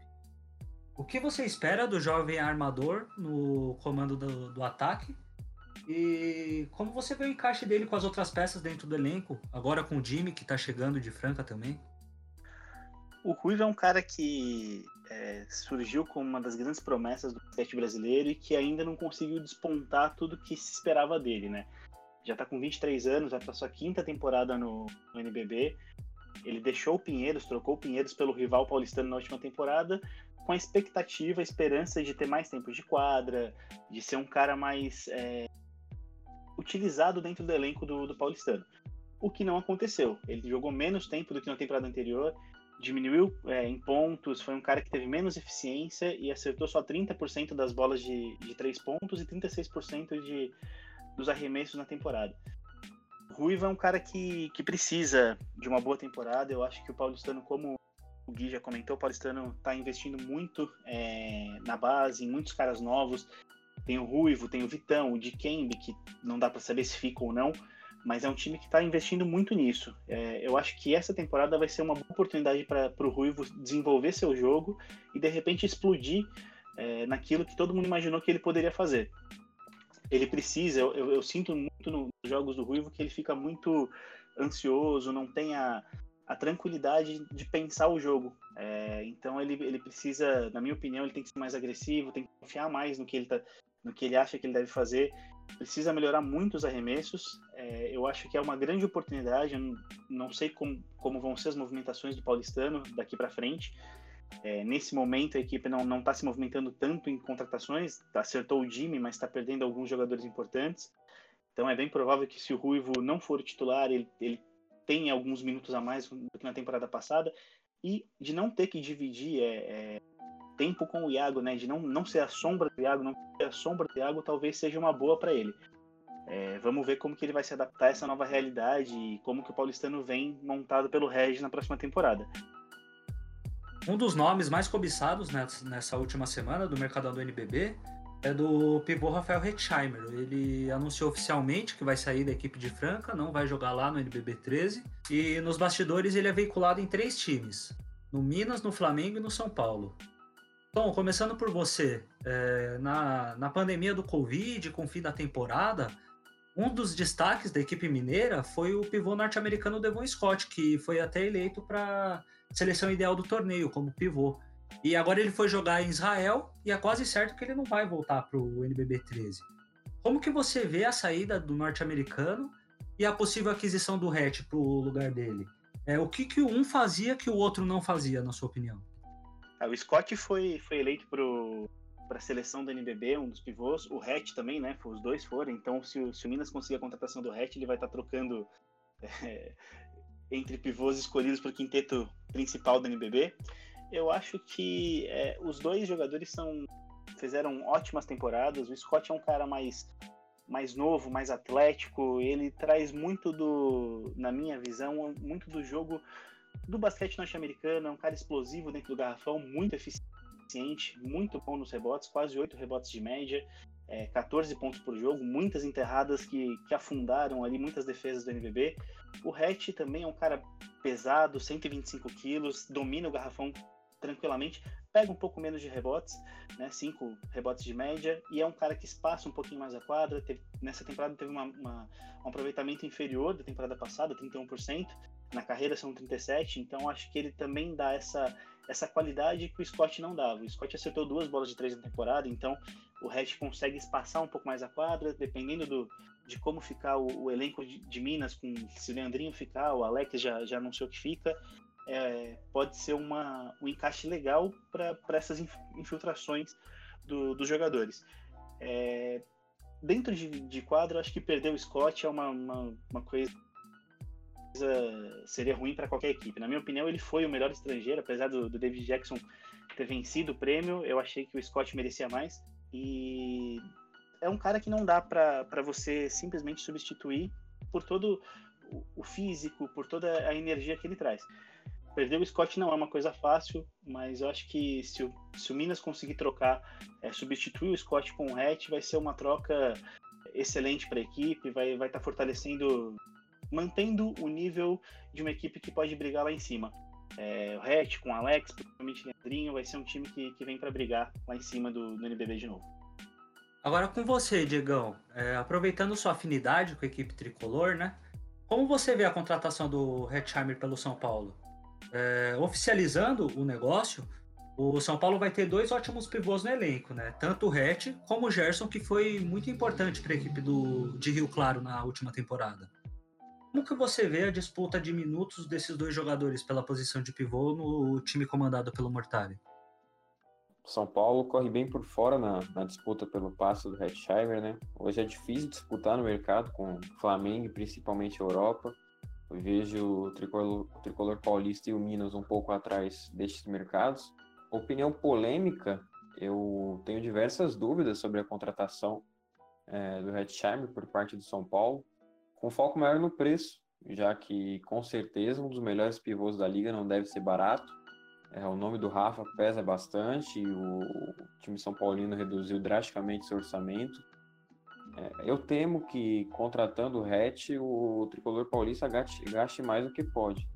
O que você espera do jovem armador no comando do, do ataque? E como você vê o encaixe dele com as outras peças dentro do elenco, agora com o Jimmy, que está chegando de Franca também? O Ruivo é um cara que é, surgiu como uma das grandes promessas do basquete brasileiro e que ainda não conseguiu despontar tudo que se esperava dele, né? Já está com 23 anos, vai para sua quinta temporada no, no NBB. Ele deixou o Pinheiros, trocou o Pinheiros pelo rival paulistano na última temporada, com a expectativa, a esperança de ter mais tempo de quadra, de ser um cara mais é, utilizado dentro do elenco do, do paulistano. O que não aconteceu. Ele jogou menos tempo do que na temporada anterior, diminuiu é, em pontos, foi um cara que teve menos eficiência e acertou só 30% das bolas de, de três pontos e 36% de, dos arremessos na temporada. Ruiva é um cara que, que precisa de uma boa temporada. Eu acho que o Paulistano, como o Gui já comentou, o Paulistano está investindo muito é, na base, em muitos caras novos. Tem o Ruivo, tem o Vitão, o Dikembe, que não dá para saber se fica ou não, mas é um time que está investindo muito nisso. É, eu acho que essa temporada vai ser uma boa oportunidade para o Ruivo desenvolver seu jogo e de repente explodir é, naquilo que todo mundo imaginou que ele poderia fazer. Ele precisa, eu, eu, eu sinto muito nos jogos do Ruivo que ele fica muito ansioso, não tem a, a tranquilidade de pensar o jogo. É, então ele, ele precisa, na minha opinião, ele tem que ser mais agressivo, tem que confiar mais no que ele, tá, no que ele acha que ele deve fazer precisa melhorar muito os arremessos. É, eu acho que é uma grande oportunidade. Não sei como, como vão ser as movimentações do paulistano daqui para frente. É, nesse momento, a equipe não está se movimentando tanto em contratações. Acertou o Jimmy, mas está perdendo alguns jogadores importantes. Então é bem provável que se o Ruivo não for titular, ele, ele tenha alguns minutos a mais do que na temporada passada. E de não ter que dividir é, é tempo com o Iago, né? De não, não ser a sombra do Iago, não ser a sombra do Iago, talvez seja uma boa para ele. É, vamos ver como que ele vai se adaptar a essa nova realidade e como que o paulistano vem montado pelo Regis na próxima temporada. Um dos nomes mais cobiçados nessa última semana do Mercadão do NBB é do pivô Rafael Hetzheimer. Ele anunciou oficialmente que vai sair da equipe de Franca, não vai jogar lá no NBB 13. E nos bastidores ele é veiculado em três times: no Minas, no Flamengo e no São Paulo. Tom, começando por você, é, na, na pandemia do Covid, com o fim da temporada, um dos destaques da equipe mineira foi o pivô norte-americano Devon Scott, que foi até eleito para seleção ideal do torneio como pivô. E agora ele foi jogar em Israel e é quase certo que ele não vai voltar para o NBB 13. Como que você vê a saída do norte-americano e a possível aquisição do Hatch para o lugar dele? É, o que, que um fazia que o outro não fazia, na sua opinião? É, o Scott foi, foi eleito para a seleção do NBB, um dos pivôs. O Hatch também, né? Os dois foram. Então, se o, se o Minas conseguir a contratação do Hatch, ele vai estar tá trocando é, entre pivôs escolhidos para o quinteto principal do NBB. Eu acho que é, os dois jogadores são fizeram ótimas temporadas. O Scott é um cara mais mais novo, mais atlético, ele traz muito do, na minha visão, muito do jogo do basquete norte-americano, é um cara explosivo dentro do garrafão, muito eficiente, muito bom nos rebotes, quase 8 rebotes de média, é, 14 pontos por jogo, muitas enterradas que, que afundaram ali muitas defesas do NBB. O Hatch também é um cara pesado, 125 quilos, domina o garrafão tranquilamente, pega um pouco menos de rebotes, né, cinco rebotes de média, e é um cara que espaça um pouquinho mais a quadra. Teve, nessa temporada teve uma, uma, um aproveitamento inferior da temporada passada, 31%, na carreira são 37%, então acho que ele também dá essa, essa qualidade que o Scott não dava. O Scott acertou duas bolas de três na temporada, então o Hatch consegue espaçar um pouco mais a quadra, dependendo do, de como ficar o, o elenco de, de, Minas, com se o Leandrinho ficar, o Alex já, já anunciou que fica, é, pode ser uma, um encaixe legal para essas infiltrações do, dos jogadores. É, dentro de, de quadro, acho que perder o Scott é uma, uma, uma coisa seria ruim para qualquer equipe. Na minha opinião, ele foi o melhor estrangeiro, apesar do, do, David Jackson ter vencido o prêmio. Eu achei que o Scott merecia mais. E é um cara que não dá para você simplesmente substituir por todo o físico, por toda a energia que ele traz. Perder o Scott não é uma coisa fácil, mas eu acho que se o, se o Minas conseguir trocar, é, substituir o Scott com o Hatch, vai ser uma troca excelente para a equipe, vai estar vai tá fortalecendo, mantendo o nível de uma equipe que pode brigar lá em cima. É, o Hatch com o Alex, provavelmente Leandrinho, vai ser um time que, que vem para brigar lá em cima do, do NBB de novo. Agora com você, Diegão, é, aproveitando sua afinidade com a equipe tricolor, né? Como você vê a contratação do Hetzheimer pelo São Paulo? é, oficializando o negócio, o São Paulo vai ter dois ótimos pivôs no elenco, né? Tanto o Hatch como o Gerson, que foi muito importante para a equipe do, de Rio Claro na última temporada. Como que você vê a disputa de minutos desses dois jogadores pela posição de pivô no time comandado pelo Mortari? São Paulo corre bem por fora na, na disputa pelo passo do Hetzheimer, né? Hoje é difícil disputar no mercado com Flamengo, principalmente a Europa. Eu vejo o tricolor, o tricolor paulista e o Minas um pouco atrás destes mercados. Opinião polêmica, eu tenho diversas dúvidas sobre a contratação é, do Hetzheimer por parte do São Paulo, com foco maior no preço, já que com certeza um dos melhores pivôs da liga não deve ser barato. É, o nome do Rafa pesa bastante, o, o time São Paulino reduziu drasticamente seu orçamento é, eu temo que contratando o Hatch, o tricolor paulista gaste, gaste mais do que pode.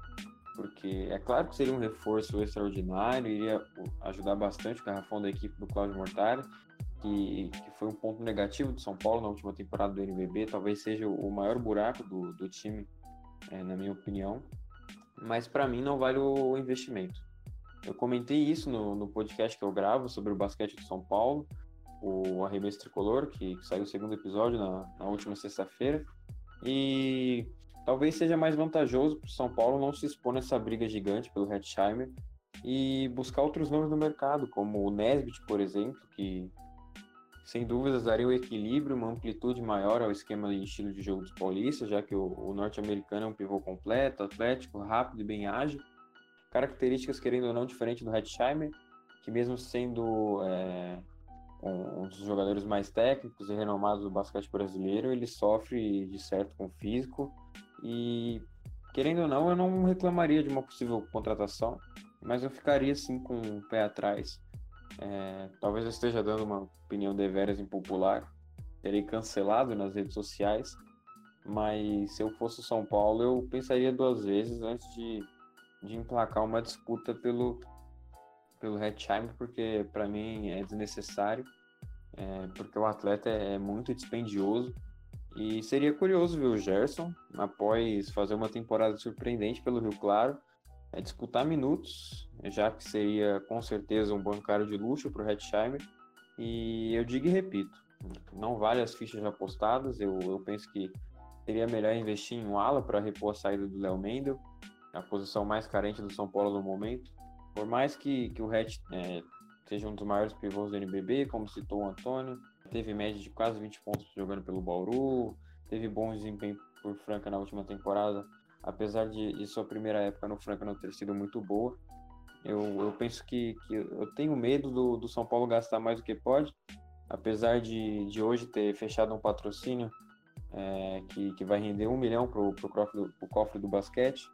Porque é claro que seria um reforço extraordinário, iria ajudar bastante o garrafão da equipe do Cláudio Mortari, que, que foi um ponto negativo do São Paulo na última temporada do NBB, talvez seja o maior buraco do, do time, é, na minha opinião. Mas para mim não vale o investimento. Eu comentei isso no, no podcast que eu gravo sobre o basquete do São Paulo o Arremesso Tricolor, que, saiu o segundo episódio na, na última sexta-feira. E talvez seja mais vantajoso para o São Paulo não se expor nessa briga gigante pelo Hetzheimer e buscar outros nomes no mercado, como o Nesbitt, por exemplo, que sem dúvidas daria o um equilíbrio, uma amplitude maior ao esquema e estilo de jogo dos paulistas, já que o, o norte-americano é um pivô completo, atlético, rápido e bem ágil. Características, querendo ou não, diferente do Hetzheimer, que mesmo sendo é, um dos jogadores mais técnicos e renomados do basquete brasileiro, ele sofre de certo com o físico e querendo ou não, eu não reclamaria de uma possível contratação, mas eu ficaria assim com o pé atrás. É, talvez eu esteja dando uma opinião deveras impopular, terei cancelado nas redes sociais, mas se eu fosse o São Paulo, eu pensaria duas vezes antes de, de emplacar uma disputa pelo, pelo Hetzheimer, porque para mim é desnecessário, é, porque o atleta é muito dispendioso. E seria curioso ver o Gerson, após fazer uma temporada surpreendente pelo Rio Claro, é disputar minutos, já que seria com certeza um bancário de luxo para o Hetzheimer. E eu digo e repito, não vale as fichas apostadas, eu, eu penso que seria melhor investir em um ala para repor a saída do Léo Mendel, a posição mais carente do São Paulo no momento. Por mais que, que o Hatch é, seja um dos maiores pivôs do NBB, como citou o Antônio, teve média de quase 20 pontos jogando pelo Bauru, teve bom desempenho por Franca na última temporada, apesar de, de sua primeira época no Franca não ter sido muito boa. Eu, eu penso que, que eu tenho medo do, do São Paulo gastar mais do que pode, apesar de, de hoje ter fechado um patrocínio é, que, que vai render um milhão para o cofre, cofre do basquete,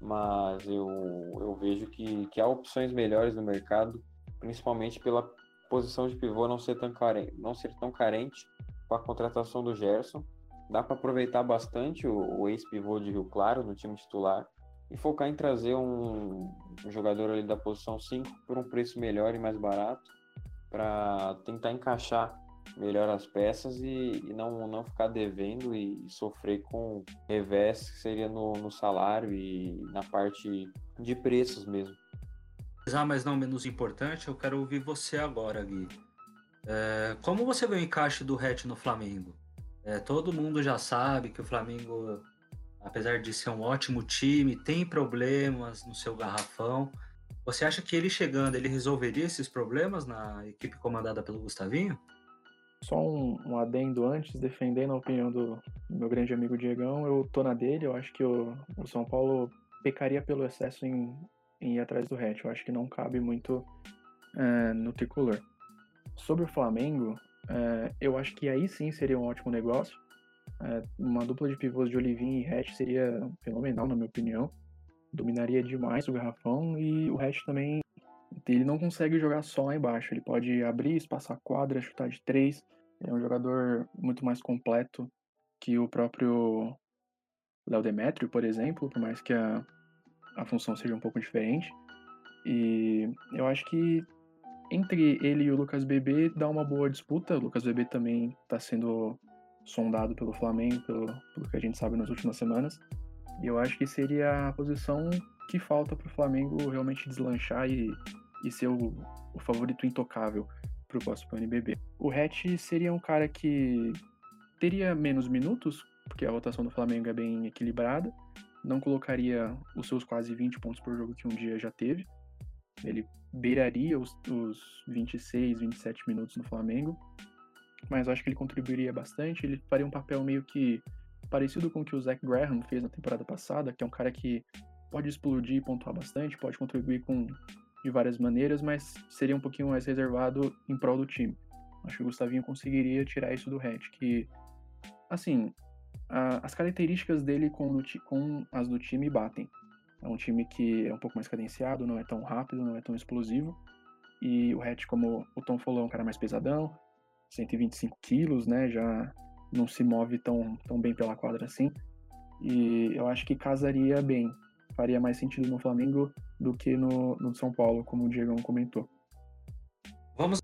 mas eu, eu vejo que, que há opções melhores no mercado, principalmente pela posição de pivô não ser tão carente, não ser tão carente com a contratação do Gerson. Dá para aproveitar bastante o, o ex-pivô de Rio Claro no time titular e focar em trazer um, um jogador ali da posição 5 por um preço melhor e mais barato para tentar encaixar melhor as peças e, e, não, não ficar devendo e, sofrer com revés que seria no, no salário e na parte de preços mesmo. Ah, mas não menos importante, eu quero ouvir você agora, Gui. É, como você vê o encaixe do Hatch no Flamengo? É, todo mundo já sabe que o Flamengo, apesar de ser um ótimo time, tem problemas no seu garrafão. Você acha que ele chegando, ele resolveria esses problemas na equipe comandada pelo Gustavinho? Só um, um, adendo antes, defendendo a opinião do meu grande amigo Diegão, eu tô na dele, eu acho que o, o São Paulo pecaria pelo excesso em, em ir atrás do hatch, eu acho que não cabe muito é, no tricolor. Sobre o Flamengo, é, eu acho que aí sim seria um ótimo negócio, é, uma dupla de pivôs de Olivinho e Hatch seria fenomenal, na minha opinião, dominaria demais o garrafão e o Hatch também ele não consegue jogar só lá embaixo. Ele pode abrir, espaçar quadra, chutar de três. É um jogador muito mais completo que o próprio Léo Demetrio, por exemplo, por mais que a, a função seja um pouco diferente. E eu acho que entre ele e o Lucas Bebê dá uma boa disputa. O Lucas Bebê também está sendo sondado pelo Flamengo, pelo, pelo que a gente sabe nas últimas semanas. E eu acho que seria a posição que falta para o Flamengo realmente deslanchar e e ser o, o favorito intocável para o próximo NBB. O Hatch seria um cara que teria menos minutos, porque a rotação do Flamengo é bem equilibrada, não colocaria os seus quase 20 pontos por jogo que um dia já teve. Ele beiraria os, os 26, 27 minutos no Flamengo, mas acho que ele contribuiria bastante. Ele faria um papel meio que parecido com o que o Zach Graham fez na temporada passada, que é um cara que pode explodir e pontuar bastante, pode contribuir com de várias maneiras, mas seria um pouquinho mais reservado em prol do time. Acho que o Gustavinho conseguiria tirar isso do Hatch, que, assim, a, as características dele com, com as do time batem. É um time que é um pouco mais cadenciado, não é tão rápido, não é tão explosivo. E o Hatch, como o Tom falou, é um cara mais pesadão, 125 quilos, né? Já não se move tão, tão bem pela quadra assim. E eu acho que casaria bem faria mais sentido no Flamengo do que no, no São Paulo, como o Diego comentou. Vamos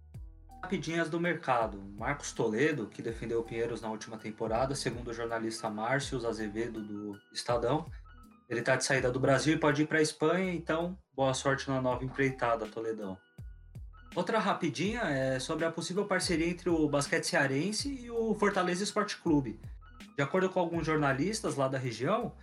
rapidinhas do mercado. Marcos Toledo, que defendeu o Pinheiros na última temporada, segundo o jornalista Márcio Azevedo do Estadão, ele está de saída do Brasil e pode ir para a Espanha, então boa sorte na nova empreitada, Toledão. Outra rapidinha é sobre a possível parceria entre o basquete cearense e o Fortaleza Esporte Clube. De acordo com alguns jornalistas lá da região,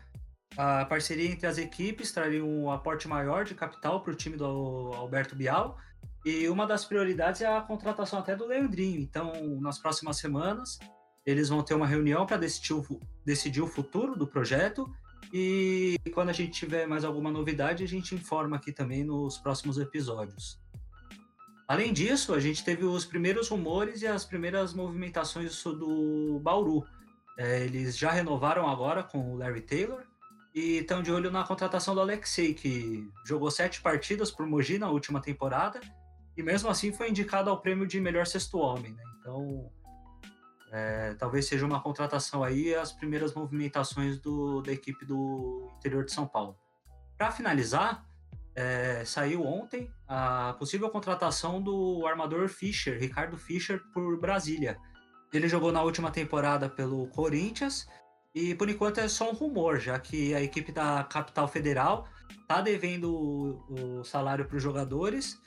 a parceria entre as equipes traria um aporte maior de capital para o time do Alberto Bial. E uma das prioridades é a contratação até do Leandrinho. Então, nas próximas semanas, eles vão ter uma reunião para decidir, decidir o futuro do projeto. E quando a gente tiver mais alguma novidade, a gente informa aqui também nos próximos episódios. Além disso, a gente teve os primeiros rumores e as primeiras movimentações do Bauru. É, eles já renovaram agora com o Larry Taylor e estão de olho na contratação do Alexei, que jogou sete partidas por Mogi na última temporada e mesmo assim foi indicado ao prêmio de melhor sexto homem. Né? Então, é, talvez seja uma contratação aí as primeiras movimentações do, da equipe do interior de São Paulo. Para finalizar, é, saiu ontem a possível contratação do armador Fischer, Ricardo Fischer, por Brasília. Ele jogou na última temporada pelo Corinthians e por enquanto é só um rumor, já que a equipe da Capital Federal está devendo o, o salário para os jogadores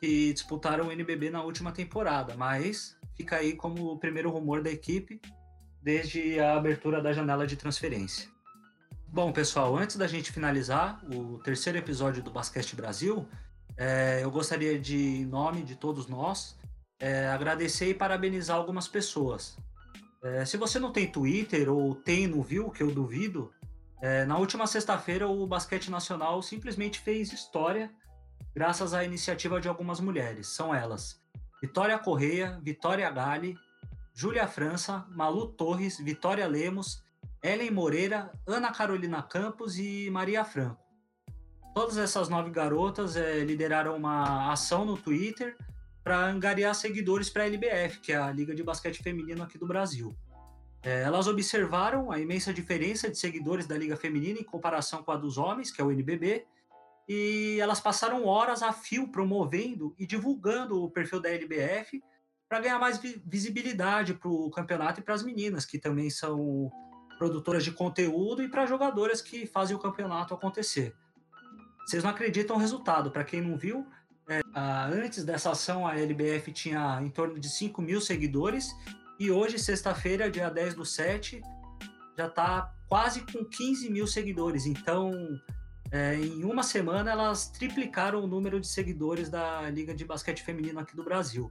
que disputaram o NBB na última temporada, mas fica aí como o primeiro rumor da equipe desde a abertura da janela de transferência. Bom, pessoal, antes da gente finalizar o terceiro episódio do Basquete Brasil, é, eu gostaria de, em nome de todos nós, é, agradecer e parabenizar algumas pessoas. É, se você não tem Twitter ou tem no viu, que eu duvido, é, na última sexta-feira o basquete nacional simplesmente fez história graças à iniciativa de algumas mulheres. São elas: Vitória Correia, Vitória Gali, Júlia França, Malu Torres, Vitória Lemos, Ellen Moreira, Ana Carolina Campos e Maria Franco. Todas essas nove garotas é, lideraram uma ação no Twitter para angariar seguidores para a LBF, que é a Liga de Basquete Feminino aqui do Brasil. É, elas observaram a imensa diferença de seguidores da Liga Feminina em comparação com a dos homens, que é o NBB, e elas passaram horas a fio promovendo e divulgando o perfil da LBF para ganhar mais visibilidade para o campeonato e para as meninas, que também são produtoras de conteúdo e para jogadoras que fazem o campeonato acontecer. Vocês não acreditam o resultado. Para quem não viu, é, antes dessa ação, a LBF tinha em torno de 5 mil seguidores e hoje, sexta-feira, dia 10 do 7, já está quase com 15 mil seguidores. Então, é, em uma semana, elas triplicaram o número de seguidores da Liga de Basquete Feminino aqui do Brasil.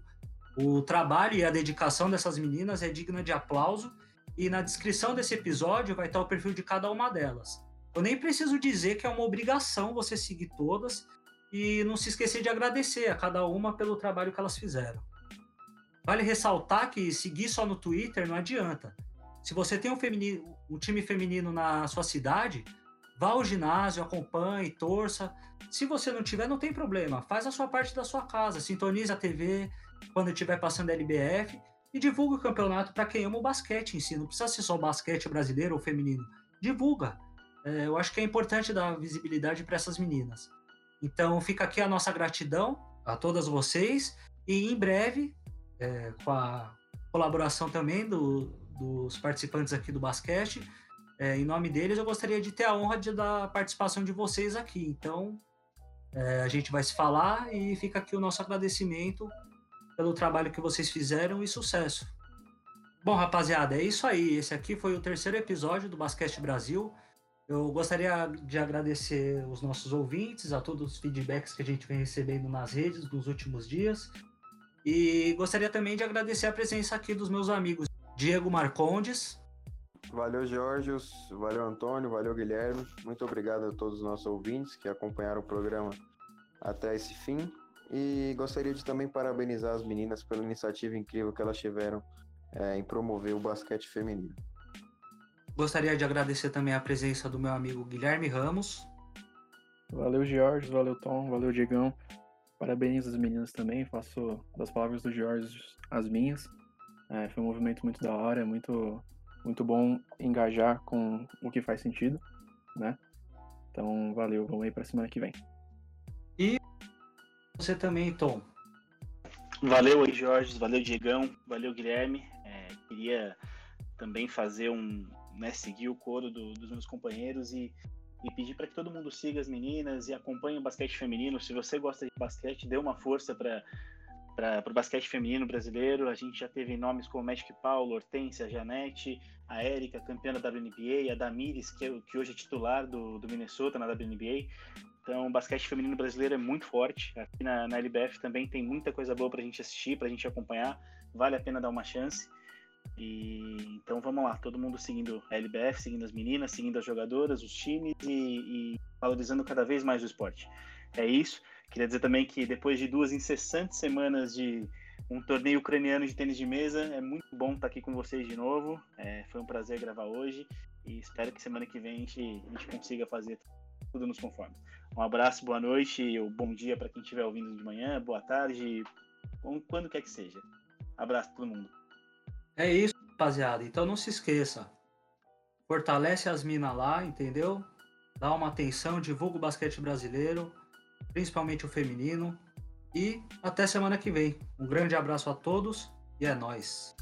O trabalho e a dedicação dessas meninas é digna de aplauso e na descrição desse episódio vai estar o perfil de cada uma delas. Eu nem preciso dizer que é uma obrigação você seguir todas e não se esquecer de agradecer a cada uma pelo trabalho que elas fizeram. Vale ressaltar que seguir só no Twitter não adianta. Se você tem um, um time feminino na sua cidade, vá ao ginásio, acompanhe, torça. Se você não tiver, não tem problema. Faz a sua parte da sua casa, sintoniza a TV quando estiver passando a LBF e divulga o campeonato para quem ama o basquete em si. Não precisa ser só basquete brasileiro ou feminino. Divulga. É, eu acho que é importante dar visibilidade para essas meninas. Então fica aqui a nossa gratidão a todas vocês e em breve, é, com a colaboração também do, dos participantes aqui do basquete, é, em nome deles, eu gostaria de ter a honra de dar participação de vocês aqui. Então, é, a gente vai se falar e fica aqui o nosso agradecimento pelo trabalho que vocês fizeram e sucesso. Bom, rapaziada, é isso aí. Esse aqui foi o terceiro episódio do Basquete Brasil. Eu gostaria de agradecer os nossos ouvintes, a todos os feedbacks que a gente vem recebendo nas redes nos últimos dias. E gostaria também de agradecer a presença aqui dos meus amigos Diego Marcondes. Valeu, Jorge. Valeu, Antônio. Valeu, Guilherme. Muito obrigado a todos os nossos ouvintes que acompanharam o programa até esse fim. E gostaria de também parabenizar as meninas pela iniciativa incrível que elas tiveram é, em promover o basquete feminino. Gostaria de agradecer também a presença do meu amigo Guilherme Ramos. Valeu, Jorge, valeu, Tom, valeu, Diegão. Parabéns às meninas também, faço das palavras do Jorge as minhas. É, foi um movimento muito da hora, muito, muito bom engajar com o que faz sentido, né? Então, valeu, vamos aí para semana que vem. E você também, Tom. Valeu aí, Jorge. Valeu, Diegão. Valeu, Guilherme. É, queria também fazer um. Né, seguir o coro do, dos meus companheiros e, e pedir para que todo mundo siga as meninas e acompanhe o basquete feminino. Se você gosta de basquete, dê uma força para para o basquete feminino brasileiro. A gente já teve nomes como Magic Paulo, Hortência, Janete, a Érica, campeã da WNBA, a Damires, que, é, que hoje é titular do, do Minnesota na WNBA. Então, o basquete feminino brasileiro é muito forte. Aqui na, na LBF também tem muita coisa boa para a gente assistir, para a gente acompanhar. Vale a pena dar uma chance. E então vamos lá, todo mundo seguindo a LBF, seguindo as meninas, seguindo as jogadoras, os times e, e valorizando cada vez mais o esporte. É isso. Queria dizer também que depois de duas incessantes semanas de um torneio ucraniano de tênis de mesa, é muito bom estar aqui com vocês de novo. É, foi um prazer gravar hoje e espero que semana que vem a gente, a gente consiga fazer tudo nos conformes. Um abraço, boa noite, ou bom dia para quem estiver ouvindo de manhã, boa tarde, quando quer que seja. Abraço todo mundo. É isso, rapaziada. Então não se esqueça. Fortalece as minas lá, entendeu? Dá uma atenção, divulga o basquete brasileiro. principalmente o feminino. E até semana que vem. Um grande abraço a todos e é nós.